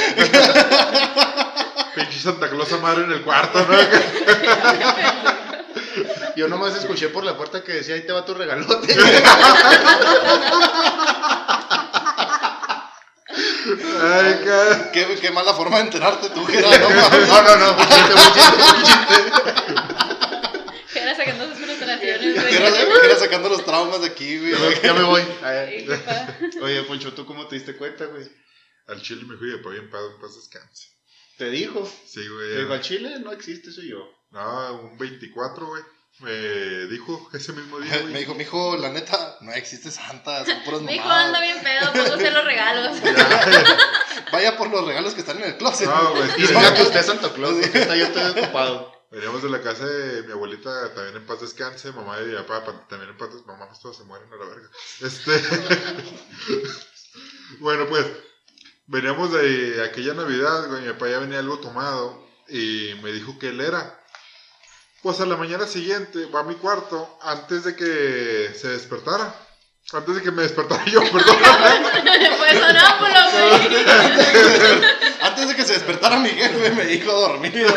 B: Pinche Santa Claus a madre en el cuarto, ¿no?
F: Yo nomás escuché por la puerta que decía, ahí te va tu regalote.
B: Ay,
C: Qué, qué mala forma de enterarte tú, Gerardo. No mames.
F: No, no, no.
E: Era sacando sus
C: Gerardo sacando los traumas de aquí, güey.
F: Ya me- Ya me voy. Oye, Poncho, ¿tú cómo te diste cuenta, güey?
B: Al chile me fui de pa' bien pedo, en paz descanse.
F: Te dijo.
B: Sí,
F: Te
B: güey.
F: dijo, al Chile no existe, soy yo.
B: No, un 24, güey. Me dijo ese mismo día,
C: Me
B: güey.
C: dijo, mijo, la neta, no existe Santa, son puras
E: Mi hijo
C: mamadas.
E: anda bien pedo, póngase los regalos.
C: Vaya por los regalos que están en el closet.
B: No, güey,
F: Y diga que usted es Santa Claus, porque ahorita yo estoy ocupado.
B: Veníamos de la casa de mi abuelita, también en paz descanse, mamá y mi papá, pa- también en paz descanse, mamá, todos se mueren a la verga. Este, bueno, pues, veníamos de aquella Navidad, güey, mi papá ya venía algo tomado y me dijo que él era. Pues a la mañana siguiente va a mi cuarto antes de que se despertara. Antes de que me despertara yo, perdón.
E: Pues sonámbulo, güey.
C: Antes de que se despertara mi jefe, me dijo dormido.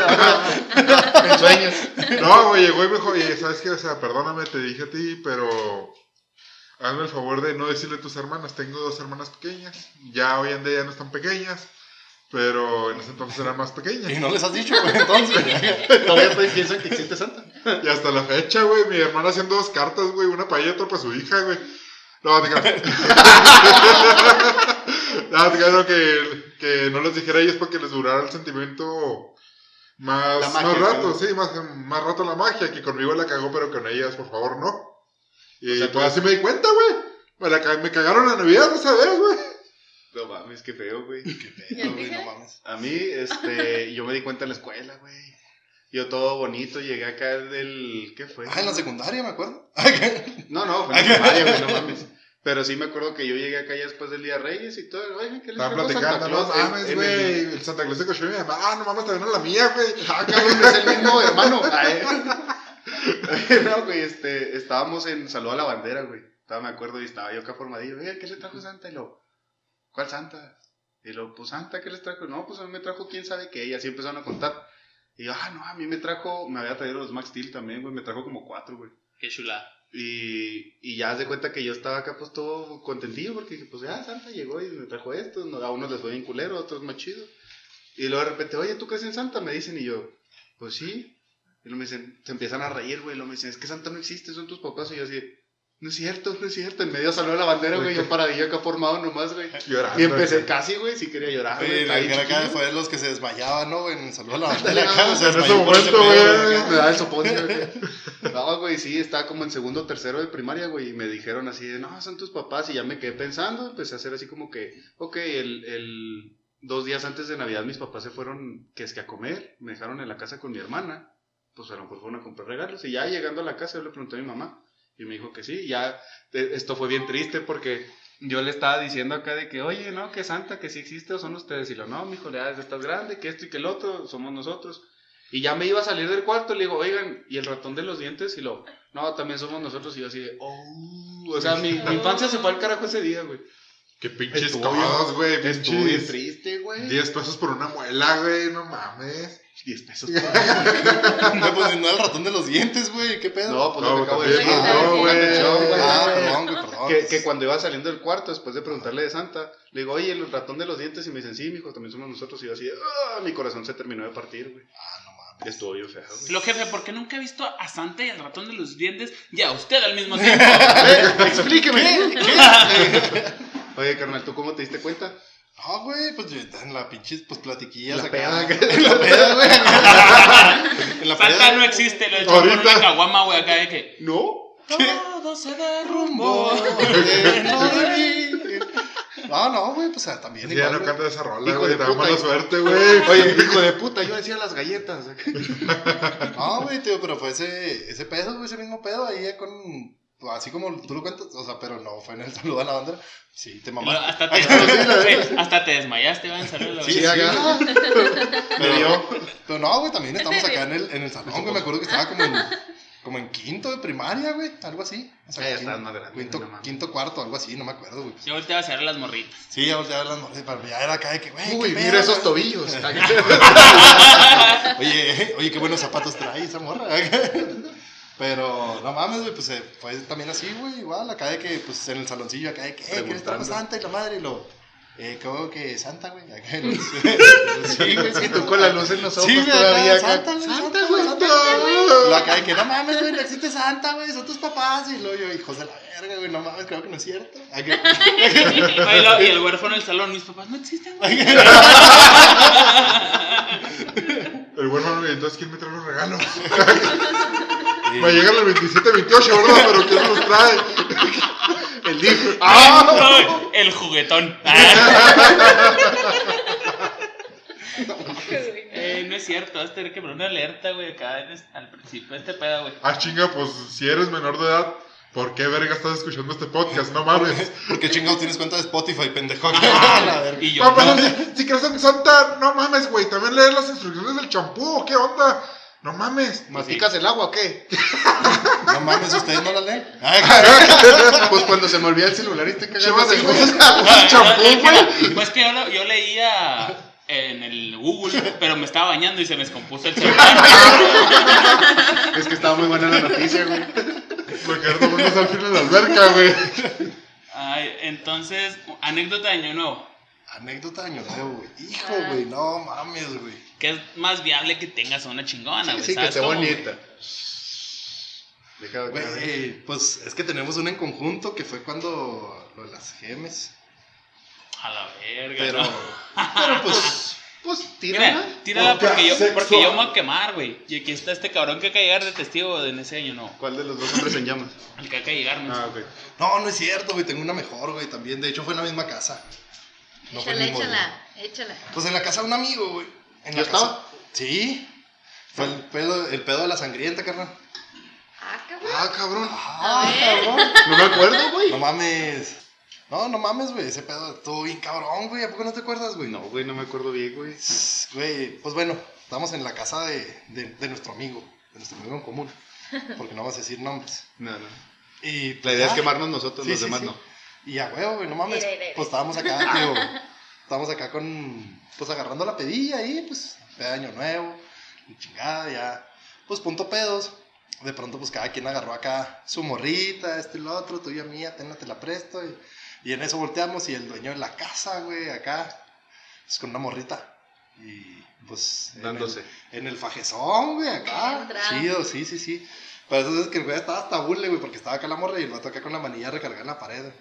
F: En sueños.
B: No, güey, llegó y me dijo, oye, ¿sabes qué? O sea, perdóname, te dije a ti, pero hazme el favor de no decirle a tus hermanas. Tengo dos hermanas pequeñas. Ya hoy en día ya no están pequeñas, pero en ese entonces eran más
C: Y
B: pequeñas.
C: no les has dicho, güey, entonces.
F: Todavía pues, piensan que existe Santa.
B: Y hasta la fecha, güey, mi hermana haciendo dos cartas, güey, una para ella y otra para su hija, güey. No, te creas, no, que, que no les dijera a ellos para que les durara el sentimiento más,
F: magia,
B: más rato,
F: ¿no?
B: sí, más, más rato la magia, que conmigo la cagó, pero con ellas, por favor, no. Y
F: O sea,
B: pues así me di cuenta, güey. Me, la me cagaron la Navidad, no sabes, güey.
F: No mames, qué feo, güey.
C: Qué pedo, güey, no mames.
F: A mí, este, yo me di cuenta en la escuela, güey. Yo todo bonito, llegué acá del, ¿qué fue?
C: Ah, en la secundaria, me acuerdo.
F: No, no, fue en la primaria, güey, no mames. Pero sí me acuerdo que yo llegué acá ya después del Día de Reyes y todo. Oigan, ¿qué les Santa
B: platicando, no mames,
F: en
B: güey.
F: el-
B: El Santa Claus cogió a mi mamá. Ah, no mames, también a la mía, güey.
F: Ah, cabrón, es el mismo hermano. No, güey, este, estábamos en Saludo a la Bandera, güey. Estaba, me acuerdo, y estaba yo acá formadillo. Oiga, ¿qué le trajo Santa? Y lo, ¿cuál Santa? Y lo, pues Santa, ¿qué les trajo? No, pues a mí me trajo quién sabe qué. Y así empezaron a contar. Y yo, ah, no, a mí me trajo, me había traído los Max Steel también, güey. Me trajo como cuatro, güey.
A: Qué chula.
F: Y, y ya de cuenta que yo estaba acá pues todo contentillo porque dije, pues ya Santa llegó y me trajo esto, a unos les fue bien culero, a otros más chido. Y luego de repente, oye, ¿tú crees en Santa? Me dicen y yo, pues sí. Y luego me dicen, se empiezan a reír, güey, y luego me dicen, es que Santa no existe, son tus papás. Y yo así, no es cierto, no es cierto. En medio salió la bandera, güey, yo paradillo acá formado nomás, güey.
B: Llorando.
F: Y empecé casi, güey, si quería llorar, güey. Bien
C: cara acá fue de los que se desmayaban, ¿no, güey? En el saludo a la bandera acá, se
B: en ese momento, güey.
F: Me da el soponcio, güey. No, güey, sí, estaba como en segundo o tercero de primaria, güey, y me dijeron así de, no, son tus papás, y ya me quedé pensando, empecé a hacer así como que, ok, el, el, dos días antes de Navidad mis papás se fueron, que es que a comer, me dejaron en la casa con mi hermana, pues a lo mejor fueron a comprar regalos, y ya llegando a la casa yo le pregunté a mi mamá, y me dijo que sí, ya, esto fue bien triste porque yo le estaba diciendo acá de que, oye, no, que Santa, que sí existe o son ustedes, y lo, no, mijo, ya estás grande, que esto y que el otro, somos nosotros. Y ya me iba a salir del cuarto, le digo, oigan, ¿y el ratón de los dientes? Y lo, no, también somos nosotros. Y yo así de, oh. O sea, mi, mi infancia se fue al carajo ese día, güey.
B: Qué pinches cosas, güey.
F: Estuvo bien
B: Pinches.
F: triste, güey.
B: 10 pesos por una muela, güey. No mames.
F: 10 pesos.
C: No, pues no el ratón de los dientes, güey. ¿Qué pedo?
F: No, pues
B: No,
F: lo que acabo de
B: también,
F: decir.
E: no,
F: Póngame
B: güey.
F: atención, güey.
C: Ah, perdón, güey, perdón.
F: Que, que cuando iba saliendo del cuarto, después de preguntarle de Santa, le digo, oye, el ratón de los dientes, y me dicen, sí, mijo, también somos nosotros. Y yo así, ah, mi corazón se terminó de partir, güey.
C: Ah, no mames.
F: Estuvo bien feo, güey.
A: Lo jefe, ¿por qué nunca he visto a Santa y al ratón de los dientes y a usted al mismo tiempo?
F: Explíqueme. Oye, carnal, ¿tú cómo te diste cuenta?
C: No, güey, pues yo en la pinches pues platiquillas
F: La peda, güey.
C: En la peda, güey. en la
A: Santa
C: peda,
A: no existe, lo he hecho
B: Ahorita.
A: con una caguama, güey, acá de que
F: ¿No?
A: todo se derrumbó.
C: No. No, no, güey, pues ah, también
B: Sí, ya
C: igual,
B: no canta esa rola,
F: Hijo
B: güey.
F: de
B: Te da
F: puta,
B: mala suerte, güey.
F: Oye, hijo de puta, yo decía las galletas.
C: No, güey, tío, pero fue ese, ese pedo, güey, ese mismo pedo ahí con. Así como tú lo cuentas, o sea, pero no fue en el saludo a la bandera. Sí, te mamaste.
A: Hasta te, hasta te desmayaste, va en salud.
C: Sí,
F: Sí,
C: sí,
F: acá.
C: Pero,
F: yo.
C: pero no, güey, también estamos acá en el, en el salón, güey. Me acuerdo que estaba como en, como en quinto de primaria, güey. Algo así. O sea,
F: ya
C: quinto-
F: estabas más grande,
C: Quinto,
F: no mames.
C: quinto cuarto, algo así, no me acuerdo, güey.
A: Yo volteaba a hacer las morritas.
C: Sí, ya volteaba las morras, pero ya era acá de que, güey,
F: Uy, mira esos tobillos.
C: Oye, oye, qué buenos zapatos trae esa morra. Pero, no mames, güey, pues eh, fue también así, güey, igual, acá de que, pues en el saloncillo, acá de que, eh, ¿quieres
F: Preguntando.
C: Santa y la madre? Y lo, eh, ¿cómo que Santa, güey? Acá, los- sí, güey, sí,
F: tú con la luz en los ojos
C: Sí, güey,
F: todavía.
C: acá,
F: acá.
C: Santa, güey,
F: Santa, güey.
C: Santa, güey. Lo acá de que, no mames, güey, no existe Santa, güey, son tus papás. Y luego yo, hijos de la verga, güey, no mames, creo que no es cierto. Acá-
A: Oye, lo- y el huérfano en el salón, mis papás no existen, güey.
B: El Manuel, entonces, ¿quién me trae los regalos? Me llegan el 27, 28, ¿verdad? Pero ¿quién los trae?
F: El DIF.
A: Ay, El juguetón. Eh, no es cierto, vas a tener que poner una alerta, güey, acá en es- al principio de este pedo, güey.
B: Ah, chinga, pues si eres menor de edad, ¿por qué verga estás escuchando este podcast? No mames.
C: ¿Por qué chingados tienes cuenta de Spotify, pendejo? La verga.
A: Y yo,
B: No, pero si, si crees en Santa, no mames, güey. También leer las instrucciones del champú, ¿qué onda? No mames.
F: ¿Masticas el agua o qué?
C: No mames, ustedes no la leen.
F: Pues cuando se me olvida el celular y te cagas
B: de champú, güey.
A: Pues que yo, lo- yo leía en el Google, pero me estaba bañando y se me descompuso el celular.
F: Es que estaba muy buena la noticia, güey.
B: Me quedé tomando al fin en la alberca, güey.
A: Ay, entonces, anécdota de año nuevo.
C: Anécdota de año nuevo, güey. Hijo,
E: Ah.
C: güey, no mames, güey.
A: Que es más viable que tengas una chingona, güey.
F: Sí, que
A: ¿sabes
F: esté
A: cómo,
F: bonita. Deja de
C: Güey, pues es que tenemos una en conjunto que fue cuando lo de las gemes.
A: A la verga,
C: Pero,
A: ¿no?
C: pero pues,
F: Pues
A: Mira,
F: tírala.
A: tírala porque yo,
B: sexual.
A: porque yo me voy a quemar, güey. Y aquí está este cabrón que acaba de llegar de testigo en ese año, no.
F: ¿Cuál de los dos hombres en llamas?
A: El que acaba de llegar, ¿no?
F: Ah, ok.
C: no, no es cierto, güey. Tengo una mejor, güey, también. De hecho, fue en la misma casa. No
E: Échala, échala, échala.
C: Pues en la casa de un amigo, güey. En
F: ¿Ya
C: la casa-
F: estaba?
C: Sí. Fue el pedo, el pedo de la sangrienta, carnal.
E: Ah, cabrón.
F: Ah, cabrón.
C: Ah, cabrón.
F: No me acuerdo, güey.
C: No mames. No, no mames, güey. Ese pedo estuvo bien cabrón, güey. ¿A poco no te acuerdas, güey?
F: No, güey, no me acuerdo bien, güey.
C: Güey, pues bueno, estamos en la casa de, de, de nuestro amigo, de nuestro amigo en común. Porque no vamos a decir nombres.
F: No, no.
C: Y
F: La idea es
C: ya.
F: quemarnos nosotros,
C: Sí,
F: los
C: sí,
F: demás
C: sí.
F: no.
C: Y a huevo, güey, no mames. Pues estábamos acá, tío. Estábamos acá con. Pues agarrando la pedilla ahí, pues. De año nuevo. y Chingada, ya. Pues punto pedos. De pronto, pues cada quien agarró acá su morrita, este y lo otro, tuya mía, tenla, te la presto. Y, y en eso volteamos y el dueño de la casa, güey, acá. Pues con una morrita. Y pues. en el-
F: Dándose.
C: en el fajezón, güey, acá. Chido, sí, sí, sí. Pero eso es que el güey estaba hasta burle, güey, porque estaba acá la morra y el vato acá con la manilla recargada en la pared. güey.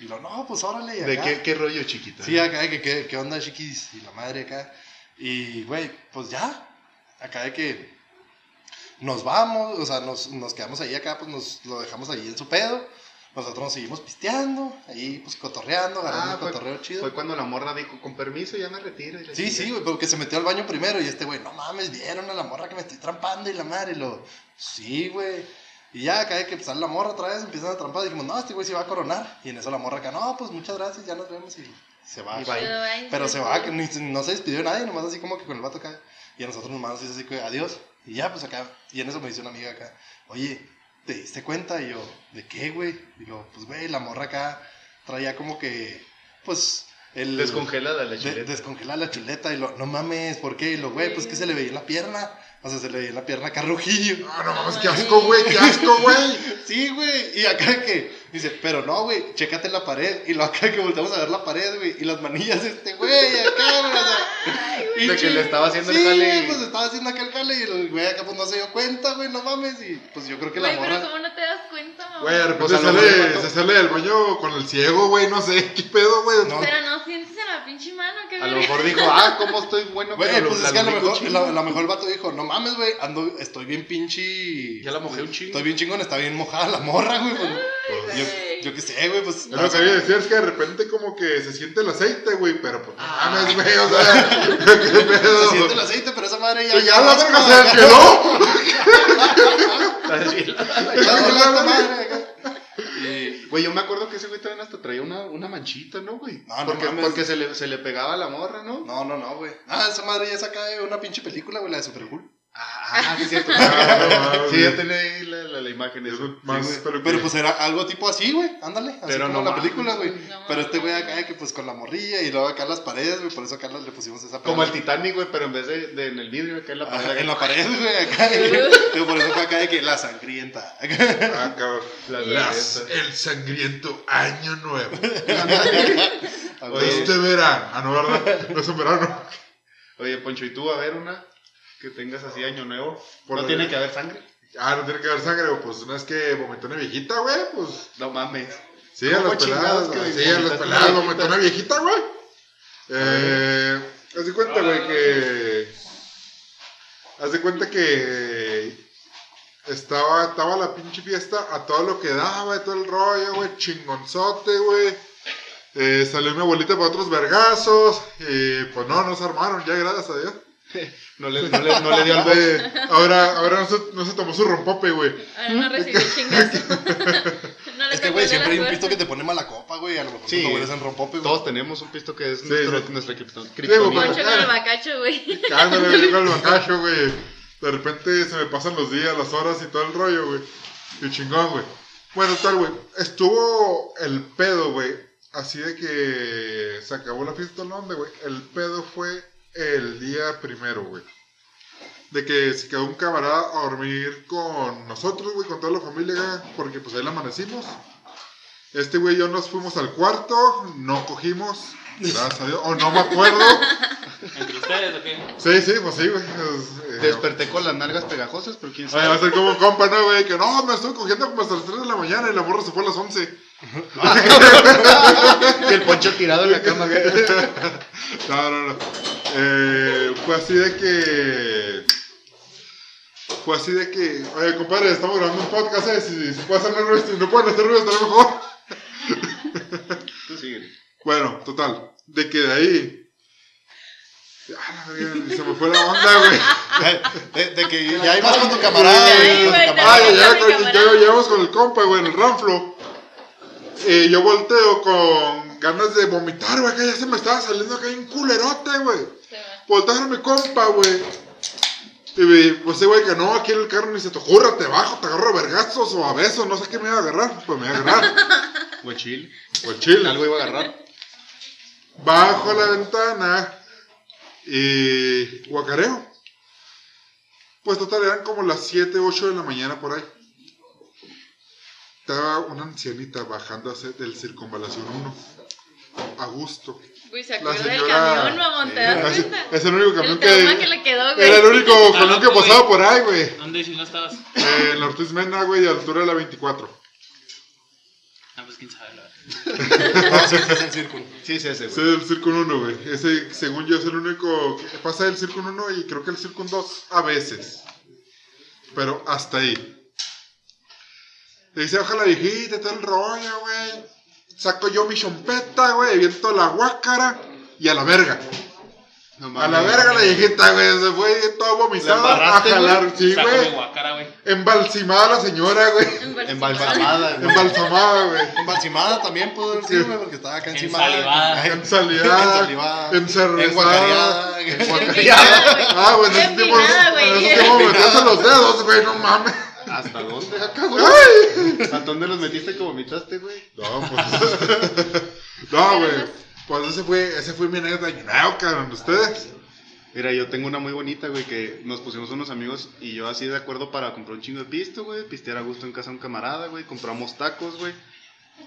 C: Y lo, no, pues órale. y
F: ¿De
C: acá.
F: qué, qué rollo, chiquita?
C: Sí, acá, de que qué, qué onda, chiquis, y la madre acá. Y, güey, pues ya. Acá de que nos vamos, o sea, nos, nos quedamos ahí acá, pues nos lo dejamos ahí en su pedo. nosotros nos seguimos pisteando, ahí pues cotorreando, agarrando
F: Ah,
C: un
F: fue-
C: cotorreo chido.
F: Fue cuando la morra dijo, con permiso, ya me retiro. y
C: Sí, sí, güey, porque se metió al baño primero y este güey, no mames, vieron a la morra que me estoy trampando y la madre, y lo, sí, güey. Y ya acá de que sale la morra otra vez, empiezan a trampar, dijimos, no, este güey se va a coronar. Y en eso la morra acá, no, pues muchas gracias, ya nos vemos y se va.
F: Y bye.
E: Pero,
C: se va, que ni- no se despidió nadie, nomás así como que con el vato acá. Y a nosotros nomás así, así que adiós. Y ya, pues acá. Y en eso me dice una amiga acá, oye, ¿te diste cuenta? Y yo, ¿de qué, güey? Y yo, pues, güey, la morra acá traía como que, pues, el...
F: Descongelada la
C: de-
F: chuleta.
C: descongelar la chuleta. Y lo, no mames, ¿por qué? Y lo, güey, pues que se le veía la pierna. O sea, se le veía la pierna acá rojillo.
B: No, no mames, qué asco, güey, qué asco, güey.
C: Sí, güey. Y acá que dice, pero no, güey, chécate la pared. Y lo acá que volteamos a ver la pared, güey. Y las manillas de este güey, acá, güey. O sea,
F: De que le estaba haciendo el
C: sí,
F: jale
C: güey,
F: y-
C: pues estaba haciendo acá el jale. Y el güey acá pues no se dio cuenta, güey, no mames. Y pues yo creo que la
E: Güey, pero. ¿cómo no te das cuenta, mamá?
B: Güey, de
F: Pues mejor
B: sale, se sale del baño con el ciego, güey, no sé, qué pedo, güey.
C: No.
E: Pero no sientes en la pinche mano, que
F: A lo mejor dijo, ah, ¿cómo estoy bueno?
C: Güey,
F: pero
C: pues
F: la
C: es que a lo mejor,
F: chingo".
C: la- a lo mejor el vato dijo, no mames, güey, ando, estoy bien pinche.
F: Ya la mojé un chingo.
C: Estoy bien chingón, está bien mojada la morra, güey. pues, yo, yo qué sé, güey, pues.
B: Es lo que había decir, es que de repente como que se siente el aceite, güey, pero pues no
F: Ah.
B: mames, güey, o sea, qué pedo.
C: Se siente el aceite, pero esa madre ya.
B: Ya la verga se quedó.
C: Voló esta madre
F: Güey, yo me acuerdo que ese güey también hasta traía una, una manchita, ¿no, güey?
C: No, no
F: porque,
C: mames.
F: porque se le, se le pegaba a la morra, ¿no?
C: No, no, no, güey. Ah, esa madre ya saca de una pinche película, güey, la de Super Cool.
F: Ah, sí, es cierto.
B: Ah,
F: sí, ya tenía ahí la, la, la imagen.
B: Eso
F: Eso.
B: más,
C: Sí, güey.
B: pero,
C: pues era algo tipo así, güey. Ándale. Así
F: Pero
C: como
F: no
C: la película, güey.
E: No
C: pero este güey acá que pues con la morrilla y luego acá las paredes, güey. Por eso acá le pusimos esa
F: Como el
C: pared.
F: Titanic, güey, pero en vez de, de en el vidrio, acá en la pared.
C: Ajá,
F: acá.
C: en la pared, güey, acá. Y por eso fue acá de que la sangrienta.
B: Ah, cabrón.
F: La
B: Las- el sangriento año nuevo.
C: Ah,
F: Oye.
B: Este verano. Ah, no, ¿verdad? No es un verano.
F: Oye, Poncho, ¿y tú a ver una que tengas así año nuevo?
B: Por
F: ¿No tiene que haber sangre?
B: Ah, no tiene que haber sangre, pues una vez que vomitó una viejita, güey, pues.
F: No mames.
B: Sí, a
F: ¿Cómo
B: las peladas,
F: que
B: Sí, a las peladas, vomitó una viejita, güey. Eh. Haz de cuenta, güey, que. Haz de cuenta que. Estaba, estaba la pinche fiesta a todo lo que daba, todo el rollo, güey, chingonzote, güey. Eh, salió mi abuelita para otros vergazos, y pues no, no se armaron, ya gracias a Dios.
F: No le, no le, no le dio al.
B: Eh, ahora ahora no, se, no se tomó su rompope, güey.
E: Ahora no recibí chingazo. no le
C: Es que, güey, siempre hay un pisto que te pone mala copa, güey. A lo mejor
F: Sí.
C: hueles en rompope, güey.
F: Todos tenemos un pisto que es
B: Sí,
F: nuestro,
B: sí.
F: nuestra
E: con el bacacho, güey.
B: Ándale, yo con el bacacho, güey. De repente se me pasan los días, las horas y todo el rollo, güey. Y chingón, güey. Bueno, tal, güey. Estuvo el pedo, güey. Así de que se acabó la fiesta en Londres, güey. El pedo fue el día primero, güey. De que se quedó un camarada a dormir con nosotros, güey, con toda la familia, güey, porque pues ahí la amanecimos. Este güey y yo nos fuimos al cuarto, no cogimos, gracias a Dios, o no me acuerdo.
A: ¿Entre ustedes o qué?
B: Sí, sí, pues sí, güey. Eh,
F: Desperté con las nalgas pegajosas, pero quién
B: Oye, va a
F: sabe.
B: ser como un compa, ¿no, güey? Que no, me estoy cogiendo como hasta las 3 de la mañana y la morra se fue a las 11.
F: Y el poncho tirado en la cama. güey.
B: No, no, no. Eh, fue así de que. Fue así de que. Oye, compadre, estamos grabando un podcast, ¿eh? Si, si puede hacer ruido, si no pueden hacer ruido, estará mejor.
F: Tú sigue.
B: Bueno, total. De que de ahí. Ah, se me fue la onda, güey.
C: De, de que ya ibas con tu camarada, güey.
B: Ah, ya, ya,
E: mi
B: con- el compa, güey, en el ranflo. Y yo volteo con ganas de vomitar, güey, que ya se me estaba saliendo acá un culerote, güey. A mi compa, güey. Y pues ese güey que no, aquí en el carro ni se te ocurra, te bajo, te agarro a vergazos o a besos, no sé qué me iba a agarrar. Pues me iba a agarrar.
F: Guachil.
B: Pues chile.
F: Algo iba a agarrar.
B: Bajo la ventana y guacareo. Pues total, eran como las 7, 8 de la mañana por ahí. Estaba una ancianita bajando del circunvalación 1. A gusto.
E: Güey, se
B: La
E: acuerda del
B: señora-
E: camión, mamón, ¿te das
B: Es,
E: cuenta?
B: es el único camión
E: El que
B: que.
E: le quedó, güey.
B: Era el único camión que pasaba por ahí, güey.
A: ¿Dónde si no estabas?
B: Eh, en la Ortiz Mena, güey, a la altura de la 24.
A: Ah, pues quién sabe, la verdad.
C: Sí, sí, es el círculo.
F: Sí, sí, ese, güey.
B: es el Circun 1, güey. Ese, según yo, es el único que pasa del Circun 1 y creo que el Circun 2 a veces. Pero hasta ahí. Le dice, ojalá viejita, todo el rollo, güey. Saco yo mi chompeta, güey, viento la guácara y a la verga.
F: No
B: A la verga la viejita, güey, se fue todo vomitada a jalar. Sí, güey. Embalsimada la señora, güey.
C: Embalsamada, güey.
B: Embalsamada, güey.
C: Embalsimada también pudo sido, güey, porque estaba acá encima.
A: Ensalivada.
B: Ensalivada.
C: Ensalivada.
B: Encervezada.
C: Enguacareada.
B: Enguacareada. Ah, güey, en ese tiempo. En ese tiempo metías los dedos, güey, no mames.
F: ¿Hasta dónde acá, güey? ¿Hasta dónde los metiste que vomitaste, güey?
B: No, pues. no, güey. Pues ese fue, ese fue mi anécdota nuevo, cabrón. ¿Ustedes?
F: Mira, yo tengo una muy bonita, güey, que nos pusimos unos amigos y yo así de acuerdo para comprar un chingo de pisto, güey, pistear a gusto en casa de un camarada, güey, compramos tacos, güey.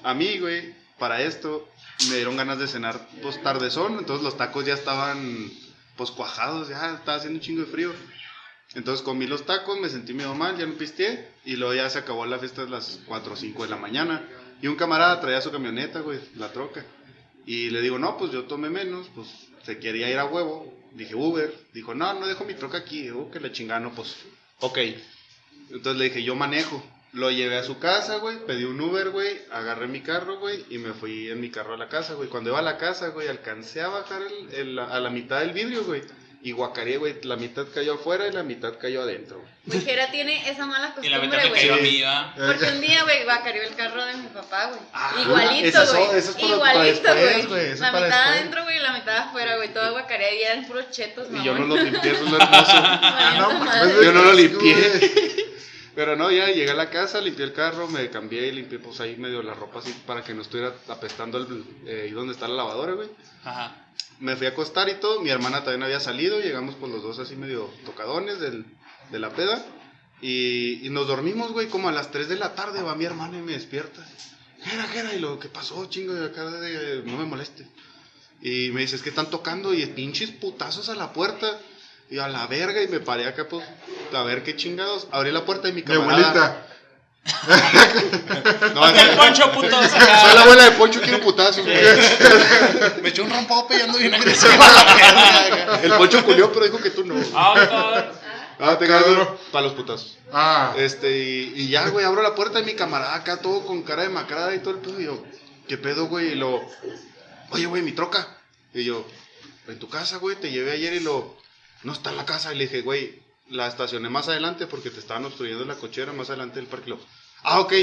F: A mí, güey, para esto me dieron ganas de cenar, pues, tardezón, entonces los tacos ya estaban, pues, cuajados, ya estaba haciendo un chingo de frío. Entonces comí los tacos, me sentí medio mal, ya no pisteé y luego ya se acabó la fiesta a las 4 o 5 de la mañana. Y un camarada traía su camioneta, güey, la troca. Y le digo, no, pues yo tomé menos, pues se quería ir a huevo. Dije, Uber. Dijo, no, no dejo mi troca aquí. Digo, que la chingano, pues, ok. Entonces le dije, yo manejo. Lo llevé a su casa, güey, pedí un Uber, güey, agarré mi carro, güey, y me fui en mi carro a la casa, güey. Cuando iba a la casa, güey, alcancé a bajar el- el- a la mitad del vidrio, güey. Y guacaré, güey, la mitad cayó afuera y la mitad cayó adentro. güey.
E: Jera tiene esa mala
A: Y la mitad
E: costumbre,
A: me
E: güey.
A: cayó a mí, ¿va?
E: Porque un día, güey, guacareó el carro de mi papá, güey.
F: Ah,
E: Igualito, güey.
F: es
E: Igualito,
F: güey,
E: La mitad
F: después.
E: adentro, güey, y la mitad afuera, güey. Todo guacareado y eran puros chetos,
F: Y
E: mamón.
F: yo no lo limpié, eso es lo hermoso.
B: No,
E: madre.
F: Yo no lo limpié. Pero no, ya llegué a la casa, limpié el carro, me cambié y limpié pues ahí medio la ropa así para que no estuviera apestando el, eh, ahí donde está la lavadora, güey.
A: Ajá.
F: Me fui a acostar y todo, mi hermana también había salido, llegamos pues los dos así medio tocadones del, de la peda. Y, y nos dormimos, güey, como a las 3 de la tarde va mi hermana y me despierta. ¿Qué era, qué era? Y lo que pasó, chingo, de acá, de, no me moleste. Y me dice, es que están tocando y pinches putazos a la puerta. Y a la verga, y me paré acá, pues, a ver qué chingados. Abrí la puerta y mi
B: Mi
F: camarada...
B: abuelita.
F: No,
A: Haz el poncho, puto.
F: Soy la abuela de Poncho, quiero putazos.
C: Me echó un rompope y ando bien agresivo.
F: El Poncho culió, pero dijo que tú no.
A: Ah.
F: Ah, te cago para los putazos.
B: Ah,
F: Este, y, y ya, güey, abro la puerta de mi camarada acá, todo con cara de macrada y todo el pedo. Y yo, ¿qué pedo, güey? Y lo, oye, güey, mi troca. Y yo, en tu casa, güey, te llevé ayer y lo, no está en la casa. Y le dije, güey, la estacioné más adelante porque te estaban obstruyendo la cochera más adelante del parque. Ah, ok,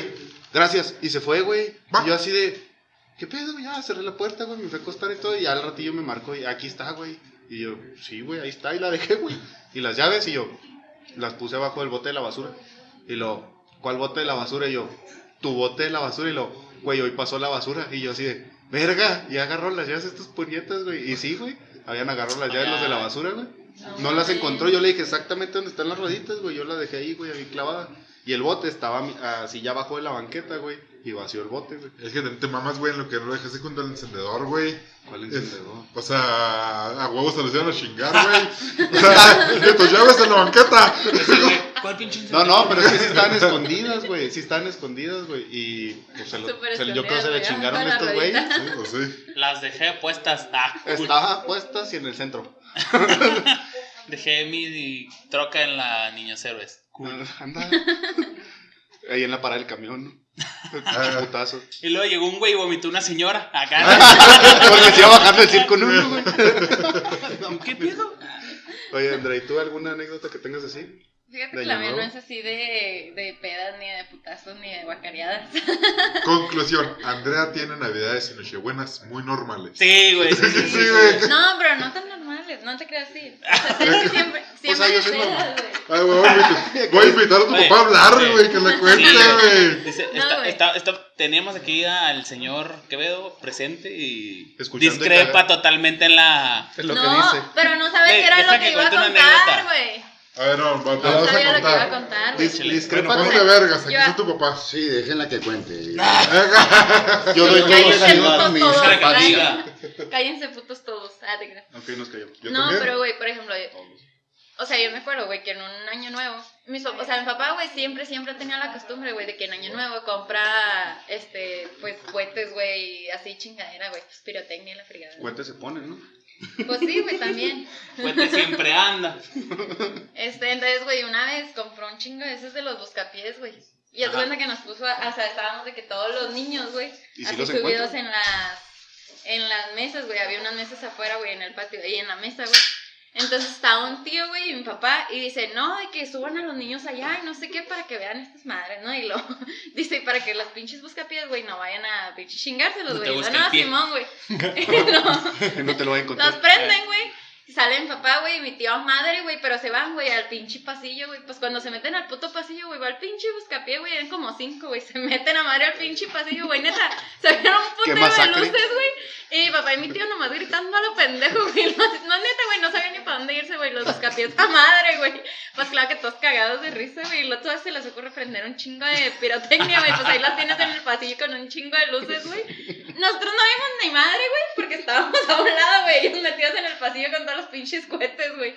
F: gracias. Y se fue, güey. Y yo así de, ¿qué pedo? Ya cerré la puerta, güey, me fui a acostar y todo. Y al ratillo me marcó y aquí está, güey. Y yo, sí, güey, ahí está. Y la dejé, güey. Y las llaves y yo, las puse abajo del bote de la basura. Y lo, ¿cuál bote de la basura? Y yo, tu bote de la basura. Y lo, güey, hoy pasó la basura. Y yo así de, verga, y agarró las llaves estos puñetas, güey. Y sí, güey, habían agarrado las llaves los de la basura, güey. No las encontró, yo le dije exactamente dónde están las rueditas, güey. Yo las dejé ahí, güey, ahí clavada. Y el bote estaba mi- así ya abajo de la banqueta, güey. Y vació el bote, güey.
B: es que te, mamas, güey, en lo que no dejaste junto al encendedor, güey.
F: ¿Cuál
B: Es-
F: encendedor?
B: O sea, a huevos se los iban a chingar, güey. O sea, de tus llaves en la banqueta.
A: Güey, ¿Cuál pinche
F: No, no, pero es que sí estaban escondidas, güey. Sí estaban escondidas, güey. Y pues, se lo- se- yo creo que se le chingaron
E: güey,
F: estos
E: la.
B: Sí, pues sí.
A: Las dejé puestas. Ah,
F: Estaba puestas y en el centro.
A: Dejé mi troca en la Niños Héroes.
F: Anda. Ahí en la parada del camión, ¿no?
B: Ah.
F: Putazo.
A: Y luego llegó un güey y vomitó una señora acá.
F: Porque se iba bajando el circo en uno, güey.
A: ¿Qué pedo?
F: Oye, André, ¿y tú alguna anécdota que tengas así?
E: Fíjate
F: ¿De
E: que la mía no es así de, de pedas, ni de putazos, ni de guacareadas.
B: Conclusión: Andrea tiene navidades y nochebuenas muy normales.
A: Sí, güey. Sí, sí, sí.
B: Sí, güey.
E: No, pero no tan normales, no te creas así. O sea, que siempre,
F: O sea,
E: siempre
F: yo soy
E: pedas, güey.
B: Ay, güey, voy a invitar- voy a invitar a tu papá a hablar, güey, que le cuente,
A: Sí,
B: güey.
A: Dice,
E: No,
A: está-
E: güey.
A: está- está- teníamos aquí al señor Quevedo presente y
F: Escuchando
A: discrepa totalmente en la...
F: Es lo
E: no,
F: que dice.
E: pero no sabes
A: Ve,
E: qué era lo
A: que
E: que iba a contar, güey.
B: A ver, no, te
E: No
B: vas a
E: sabía lo que iba a
B: contar.
E: contar,
F: Dis-
B: ponte vergas, aquí
E: Yo-
B: tu papá.
G: Sí, déjenla que cuente.
F: Yo doy
G: mis
E: todos.
A: Diga.
E: Cállense putos todos. Ah, te creo.
F: Ok, nos cayó.
B: Yo
E: no,
B: también.
E: pero güey, por ejemplo, o sea, yo me acuerdo, güey, que en un año nuevo, mis, o sea, mi papá, güey, siempre, siempre tenía la costumbre, güey, de que en año nuevo compra, este, pues, cohetes, güey, así chingadera, güey, pues, pirotecnia y la fregada.
F: Cuentes se ponen, ¿no?
E: Pues sí, güey, también.
A: Fuente siempre anda.
E: Este, entonces, güey, una vez compró un chingo de esos de los buscapiés, güey. Y
A: Ajá.
E: cuenta que nos puso, o sea, estábamos de que todos los niños, güey,
F: ¿Y si
E: así subidos
F: encuentran?
E: en las, en las mesas, güey, había unas mesas afuera, güey, en el patio, ahí en la mesa, güey. Entonces estaba un tío, güey, y mi papá, y dice, no, de que suban a los niños allá y no sé qué para que vean estas madres, ¿no? Y lo dice, para que los pinches buscapiés, güey, no vayan a pinches chingárselos,
A: No
E: güey. Y no,
A: pie".
E: Simón, güey. no,
F: no te lo voy a encontrar.
E: los prenden, güey. Sale mi papá, güey, y mi tío madre, güey, pero se van, güey, al pinche pasillo, güey. Pues cuando se meten al puto pasillo, güey, va al pinche buscapié, güey, eran como cinco, güey. Se meten a madre al pinche pasillo, güey, neta. Se vieron un putero de luces, güey. Y mi papá y mi tío nomás gritando a lo pendejo, güey. No, no, neta, güey, no sabían ni para dónde irse, güey. Los buscapiés a madre, güey. Pues claro que todos cagados de risa, güey. Y luego se les ocurre prender un chingo de pirotecnia, güey. Pues ahí las tienes en el pasillo con un chingo de luces, güey. Nosotros no vimos ni madre, güey, porque estábamos a un lado, güey. Ellos metidos en el pasillo con los pinches cohetes, güey.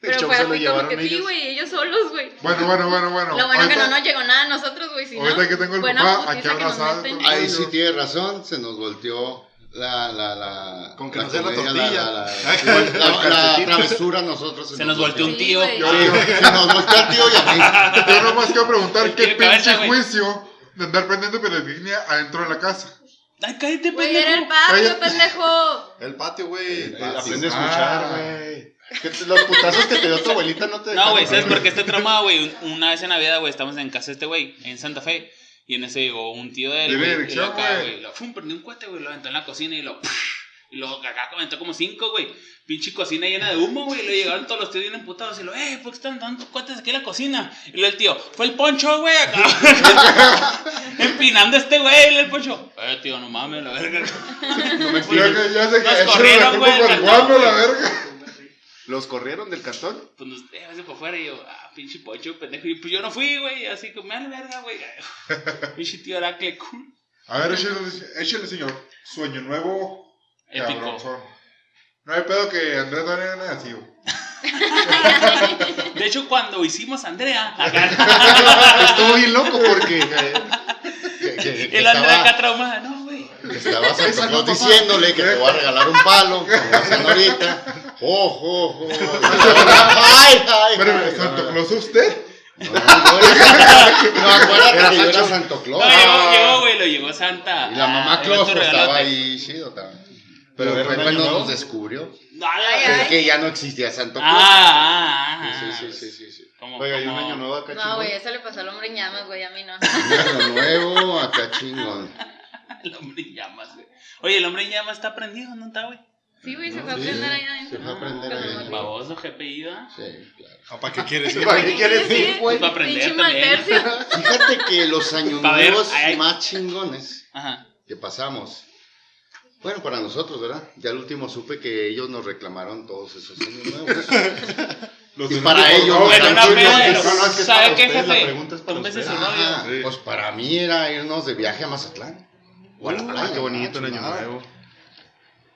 E: Pero fue
F: se lo
E: así como
F: llevaron
E: que sí,
F: ellos.
E: güey, ellos solos, güey.
B: Bueno, bueno, bueno, bueno.
E: Lo bueno que
B: Ahorita-
E: no nos llegó nada a nosotros, güey. Si no,
B: ahorita que tengo el papá aquí
E: que
B: abrazado
F: Ahí sí tiene razón, se nos volteó la, la, la,
C: Con que
F: la
C: nos dé la tortilla.
F: La, la, la- la- la travesura a nosotros.
A: Se nos volteó un
E: Sí,
A: tío.
B: Yo-
F: Sí, se nos volteó el tío y a mí.
B: Yo nomás quiero preguntar qué pinche juicio de andar prendiendo pirotecnia adentro de la casa.
A: Ay, cállate,
E: Güey, era el
A: pendejo.
E: patio,
B: Cállate.
E: pendejo.
C: El patio, güey.
F: Aprende a
B: Ah.
F: escuchar, güey. Los putazos que te dio tu abuelita no te
A: No, güey, ¿sabes por qué este trauma, güey? Un- Una vez en Navidad, güey, estamos en casa de este güey, en Santa Fe. Y en ese llegó un tío de él. Y
B: dirección, güey.
A: fum, prendió un cohete, güey. Lo aventó en la cocina y lo. Y luego acá comentó como cinco, güey. Pinche cocina llena de humo, güey. Y luego llegaron todos los tíos bien emputados. Y lo, eh, ¿por qué están dando cohetes aquí en la cocina? Y luego el tío, fue el poncho, güey, acá. Empinando a este güey, y el poncho. Eh, tío, no mames, la verga. No me
B: Ya, que- ya sé que
A: Nos corrieron, güey,
B: la verga.
F: ¿Los corrieron del cantón?
A: Pues nos déjase por fuera y yo, ah, pinche pocho, pendejo. Y pues yo no fui, güey, así que me da la verga, güey. Pinche tío Aracle, cool.
B: A ver, échale, échale, señor. Sueño nuevo.
A: Épico.
B: No hay pedo que Andrés no era así, güey.
A: De hecho, cuando hicimos Andrea, acá,
F: Estuvo bien loco porque. eh, que- que- que
A: el Andrea acá
F: estaba,
A: traumada, no, güey.
F: estaba diciéndole que te voy a regalar un palo, como hacen ahorita. ¡Ojo, ojo! ¡Ay, ay! Ay,
B: ¿Santo. Claus usted?
F: No, no, era- no, acuérdate que yo era Santo Claus.
A: No, llegó, güey, lo llegó Santa.
F: Y la mamá
A: Ah,
F: Claus pues, estaba ahí chido también. Pero
B: ¿Pero
F: fue
B: era un
F: cuando
B: año
F: nos descubrió
A: Ay,
E: Ay,
A: ay.
E: ay.
F: que ya no existía Santo Claus.
A: Ah, ah, ah.
F: Sí, sí, sí, sí, sí. Oiga, ¿y un año nuevo acá
E: No, güey, eso le pasó al hombre en llamas, güey, a mí no.
F: Un año nuevo acá chingón.
A: El hombre en llamas, güey. Oye, el hombre en llamas está prendido, ¿no está, güey?
E: Sí, güey, se
F: No,
E: fue a
F: sí,
E: prender ahí adentro.
F: se fue a prender ahí.
E: motivo.
A: Baboso, GPI, ¿verdad?
F: Sí, claro.
C: Ah, ¿Para qué quieres ir?
F: ¿Para qué quieres ir, güey?
A: Para aprender también.
F: Fíjate que los años nuevos más chingones que pasamos. Bueno, para nosotros, ¿verdad? Ya al último supe que ellos nos reclamaron todos esos años nuevos.
B: Los
F: Y para ellos,
B: favor,
A: Bueno,
F: no, no, no, no, no, es que
A: ¿sabe
F: para
A: qué,
F: ustedes la
A: jefe?
F: pregunta es para
A: rollo.
F: Ah,
B: Sí.
F: Pues para mí era irnos de viaje a Mazatlán. O a la playa.
B: qué bonito en Año. Nuevo.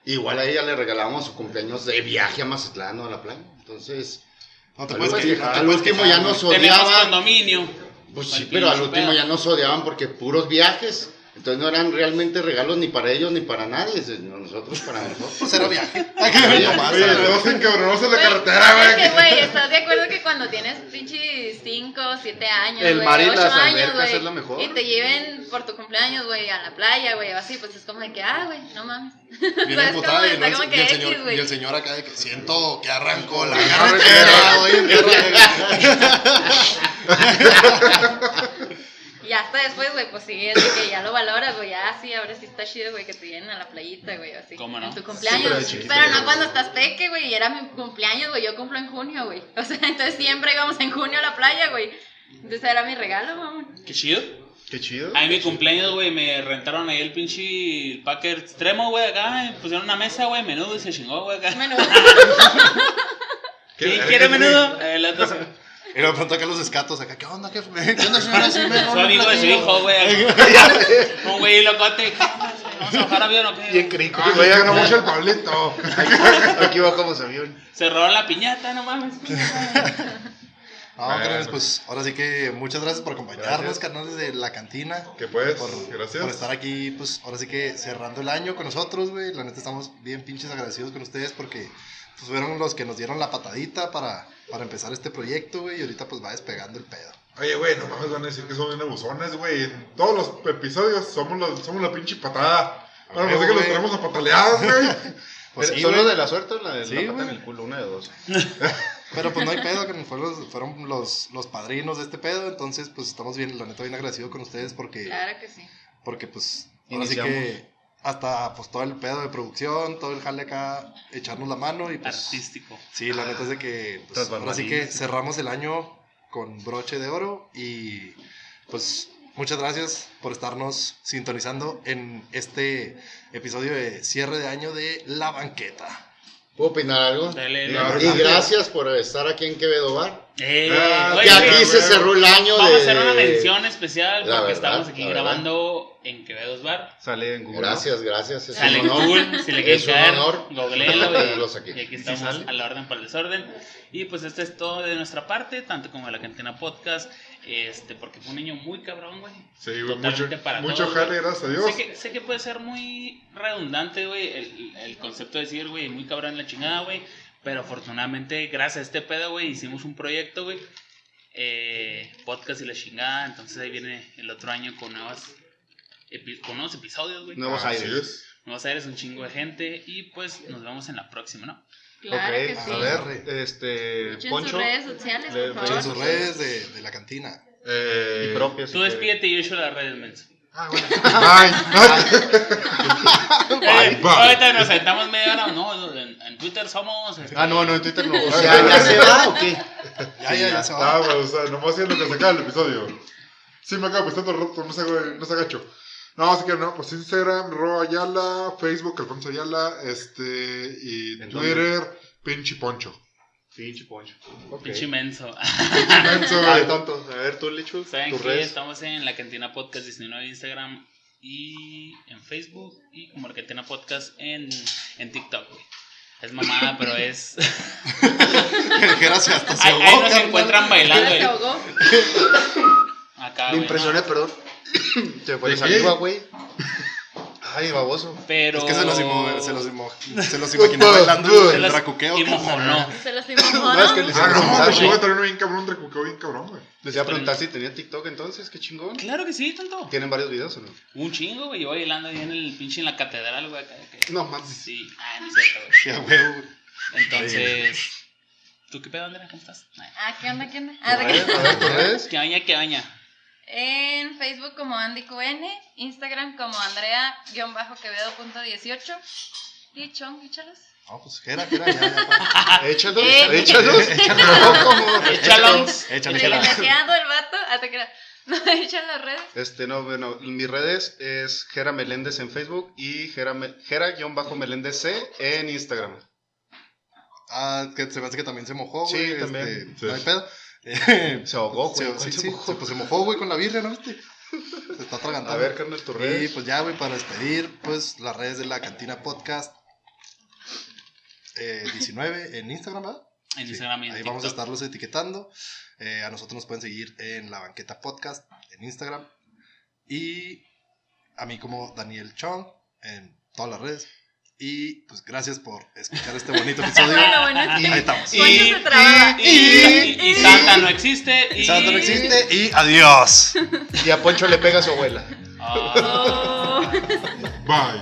F: Igual a ella le regalábamos su cumpleaños de viaje a Mazatlán o a la playa. Entonces,
C: No te
F: al
C: puedes
F: último,
C: quejar, no te
F: al
C: puedes
F: último
C: quejar,
F: ya nos odiaban.
A: condominio.
F: Pues sí, pero al último ya nos odiaban porque puros viajes. Entonces no eran realmente regalos ni para ellos ni para nadie. sino Nosotros para nosotros.
C: Pues era viaje.
F: Oye,
B: todos encabronados en la
E: Güey,
B: carretera,
E: Es que,
B: güey.
E: güey, ¿estás de acuerdo que cuando tienes pinches 5, 7 años,
F: El
E: güey,
F: mar y
E: 8
F: las
E: años,
F: albercas
E: güey,
F: es lo mejor.
E: y te lleven por tu cumpleaños, güey, a la playa, güey, así, pues es como de que, ah, güey, no mames.
C: Bien
E: ¿Sabes
C: emputada y, y el señor,
E: güey.
C: y el señor acá de que siento que arrancó la carretera, güey.
E: Y hasta después, güey, pues sí, es de que ya lo valoras, güey, ya sí, ahora sí está chido, güey, que te lleven a la playita, güey, así.
A: ¿Cómo no?
E: En tu
C: Sí,
E: cumpleaños.
C: pero
E: no cuando estás peque, güey, y era mi cumpleaños, güey, yo cumplo en junio, güey. O sea, entonces siempre íbamos en junio a la playa, güey. Entonces era mi regalo, mamón.
A: Qué chido.
B: Qué chido.
A: A mí mi cumpleaños, güey, me rentaron ahí el pinche packer extremo, güey, acá. Pusieron una mesa, güey, menudo y se chingó, güey, acá.
E: Menudo.
A: ¿Quién quiere menudo? Otro se-
C: Y luego pronto acá los escatos acá, ¿qué onda, jefe? ¿Qué onda, señora? Sí, me
A: Su amigo de su hijo, güey. Un güey locote. ¿Vamos a bajar avión o qué?
F: Bien crico.
B: Ah, güey, ganó mucho el Pablito.
F: Aquí bajamos avión.
A: Se robaron la piñata, no mames.
C: No,
B: Bueno.
C: carnales, pues ahora sí que muchas gracias por acompañarnos, carnales de la cantina.
B: Que pues,
C: Por,
B: gracias.
C: por estar aquí, pues ahora sí que cerrando el año con nosotros, güey. La neta estamos bien pinches agradecidos con ustedes porque pues, fueron los que nos dieron la patadita para, para empezar este proyecto, güey. Y ahorita pues va despegando el pedo.
B: Oye, güey, no mames, van a decir que son bien abusones, güey. En todos los episodios somos, los, somos la pinche patada. Bueno, no sé que los tenemos a pataleadas, güey.
C: Pues sí,
F: ¿Son
C: güey.
F: los de la suerte o la de
C: Sí,
F: la pata en el culo? Una de dos.
C: Pero pues no hay pedo, que fueron, los, fueron los, los padrinos de este pedo. Entonces, pues estamos bien, la neta, bien agradecido con ustedes porque,
E: Claro que sí.
C: porque pues, ahora sí
F: Iniciamos.
C: que hasta pues todo el pedo de producción, todo el jale acá, echarnos la mano y pues.
A: Artístico.
C: Sí, la neta es de que pues, ahora sí que cerramos el año con broche de oro y pues muchas gracias por estarnos sintonizando en este episodio de cierre de año de La Banqueta.
G: ¿Puedo opinar algo?
A: Dale,
B: Claro,
G: Y
B: dale.
G: gracias por estar aquí en Quevedo Bar.
A: Eh,
B: Ah,
A: güey,
G: Que
B: Oye,
G: aquí se cerró el año
A: Vamos a
G: de...
A: hacer una mención especial porque
G: verdad,
A: estamos aquí grabando en Quevedo's Bar.
F: Sale en Google.
G: Gracias, gracias. Es
A: Sale
G: un
A: en
G: honor.
A: Google, si le quieren
G: Es un
A: caer, googleenlo y,
G: aquí.
A: y aquí
F: ¿Y si
A: estamos
F: sale?
A: a la orden para el desorden. Y pues esto es todo de nuestra parte, tanto como de la Cantina Podcast, este, porque fue un año muy cabrón, güey.
B: Sí, güey, mucho,
A: Totalmente para
B: mucho
A: todos,
B: jale, gracias a Dios.
A: Sé que, sé que puede ser muy redundante, güey, el, el concepto de decir, güey, muy cabrón la chingada, güey. Pero afortunadamente, gracias a este pedo, güey, hicimos un proyecto, güey. eh, podcast y la chingada. Entonces ahí viene el otro año con, nuevas, epi- con nuevos episodios, güey.
F: Nuevos
B: Así
F: aires.
B: es.
A: Nuevos aires, un chingo de gente. Y pues nos vemos en la próxima, ¿no?
E: Claro
F: Ok,
E: que sí.
C: A ver,
F: este.
E: Echen
F: Poncho.
E: sus redes sociales,
F: le-
E: por
C: echen
E: favor.
C: sus redes de, de la cantina.
B: Eh,
F: Y propias.
A: Tú despídete y yo echo las redes, menso.
B: Ah, bueno. Bye. Bye,
A: Eh,
B: bye.
A: ahorita nos sentamos media hora. No, en, en Twitter somos. este,
F: Ah, no, no, en Twitter no.
G: O sea, ¿ya se va o qué?
C: Ya, ya, ya se va.
B: Ah, bueno, o sea, nomás haciendo que se acaba el episodio. Sí, me acabo prestando roto, no se, no se agacho. No, así que no, pues Instagram, Ro Ayala, Facebook, Alfonso Ayala, este, y
F: ¿En
B: Twitter, Pinche Poncho.
F: Pinche Poncho. Ok.
A: Pinche menso.
B: Menso,
F: Ay, tonto. A ver, tú, Lichu.
A: ¿Saben qué?
F: redes.
A: Estamos en la Cantina Podcast 19 en Instagram y en Facebook y como la Cantina Podcast en, en TikTok, güey. Es mamada, pero es.
C: Gracias, hasta se
A: ahí,
C: ahogó,
A: ahí nos encuentran bailando,
E: Se
A: güey.
E: ahogó.
A: Acá,
F: Me impresioné, perdón. Me fue
B: ¿De
F: la
B: qué?
F: saliva, güey. Ay, baboso.
A: Pero.
C: Es que se los, imo- se los, imo- se los imaginó bailando el,
A: Se
C: el
A: los
C: dracuqueo.
A: mojonó.
E: Se los imagino.
F: No, es que les iba
B: Ah,
F: a
B: no, te también bien cabrón, recuqueo bien cabrón, güey.
F: Les iba a preguntar si tenía TikTok entonces, qué chingón.
A: Claro que sí, tonto.
F: ¿Tienen varios videos o no?
A: Un chingo, güey. Yo bailando ahí en el pinche en la catedral, güey.
F: No mames.
A: Sí. Ah, no es cierto, güey.
C: Sí, a huevo, güey.
A: Entonces. ¿Tú qué pedo, Andrea? ¿Cómo estás?
E: Ah, ¿qué onda, qué onda? Ah, de
F: ver,
E: que-
F: a ver, tus redes.
A: ¿Qué baña, qué baña?
E: En Facebook como AndyQN, Instagram como Andrea-Quevedo.18 y Chong, échalos.
C: No, pues, Jera, Jera, ya, ya.
F: Échalos,
E: Eh.
F: échalos. No, ¿cómo?
A: Échalos.
C: Échale,
E: Le quedando el vato, hasta que no echan las redes.
F: Este, no, bueno, mis redes es Jera Meléndez en Facebook y Jera, Me- Jera-Meléndez C en Instagram.
C: Ah, que se me hace que también se mojó,
F: Sí,
C: güey.
F: también.
C: este,
B: Sí.
C: No hay pedo.
F: Se ahogó, güey.
C: se,
F: ¿Cuál
C: sí,
F: se
C: sí,
F: mojó?
C: se, pues se mojó, güey, con la birria, ¿no viste? Se está atragantando.
F: A ver, carnal, tus
C: Y
F: redes.
C: pues ya, güey, para despedir, pues las redes de la Cantina Podcast eh, 19 en Instagram, ¿verdad?
A: En
C: Sí,
A: Instagram y en
C: Ahí vamos a estarlos etiquetando. Eh, a nosotros nos pueden seguir en La Banqueta Podcast en Instagram. Y a mí como Daniel Chong en todas las redes. Y pues gracias por escuchar este bonito episodio.
E: Bueno, bueno, es
C: Ahí estamos.
E: Poncho se trababa.
A: y, y- y Santa no existe. Y,
C: Santa no existe y adiós.
F: Y a Poncho le pega a su abuela.
E: Oh.
B: Bye.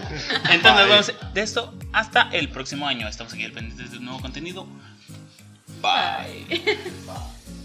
A: Entonces nos
C: Bye.
A: vemos de esto hasta el próximo año. Estamos aquí al pendiente de un nuevo contenido. Bye.
E: Bye.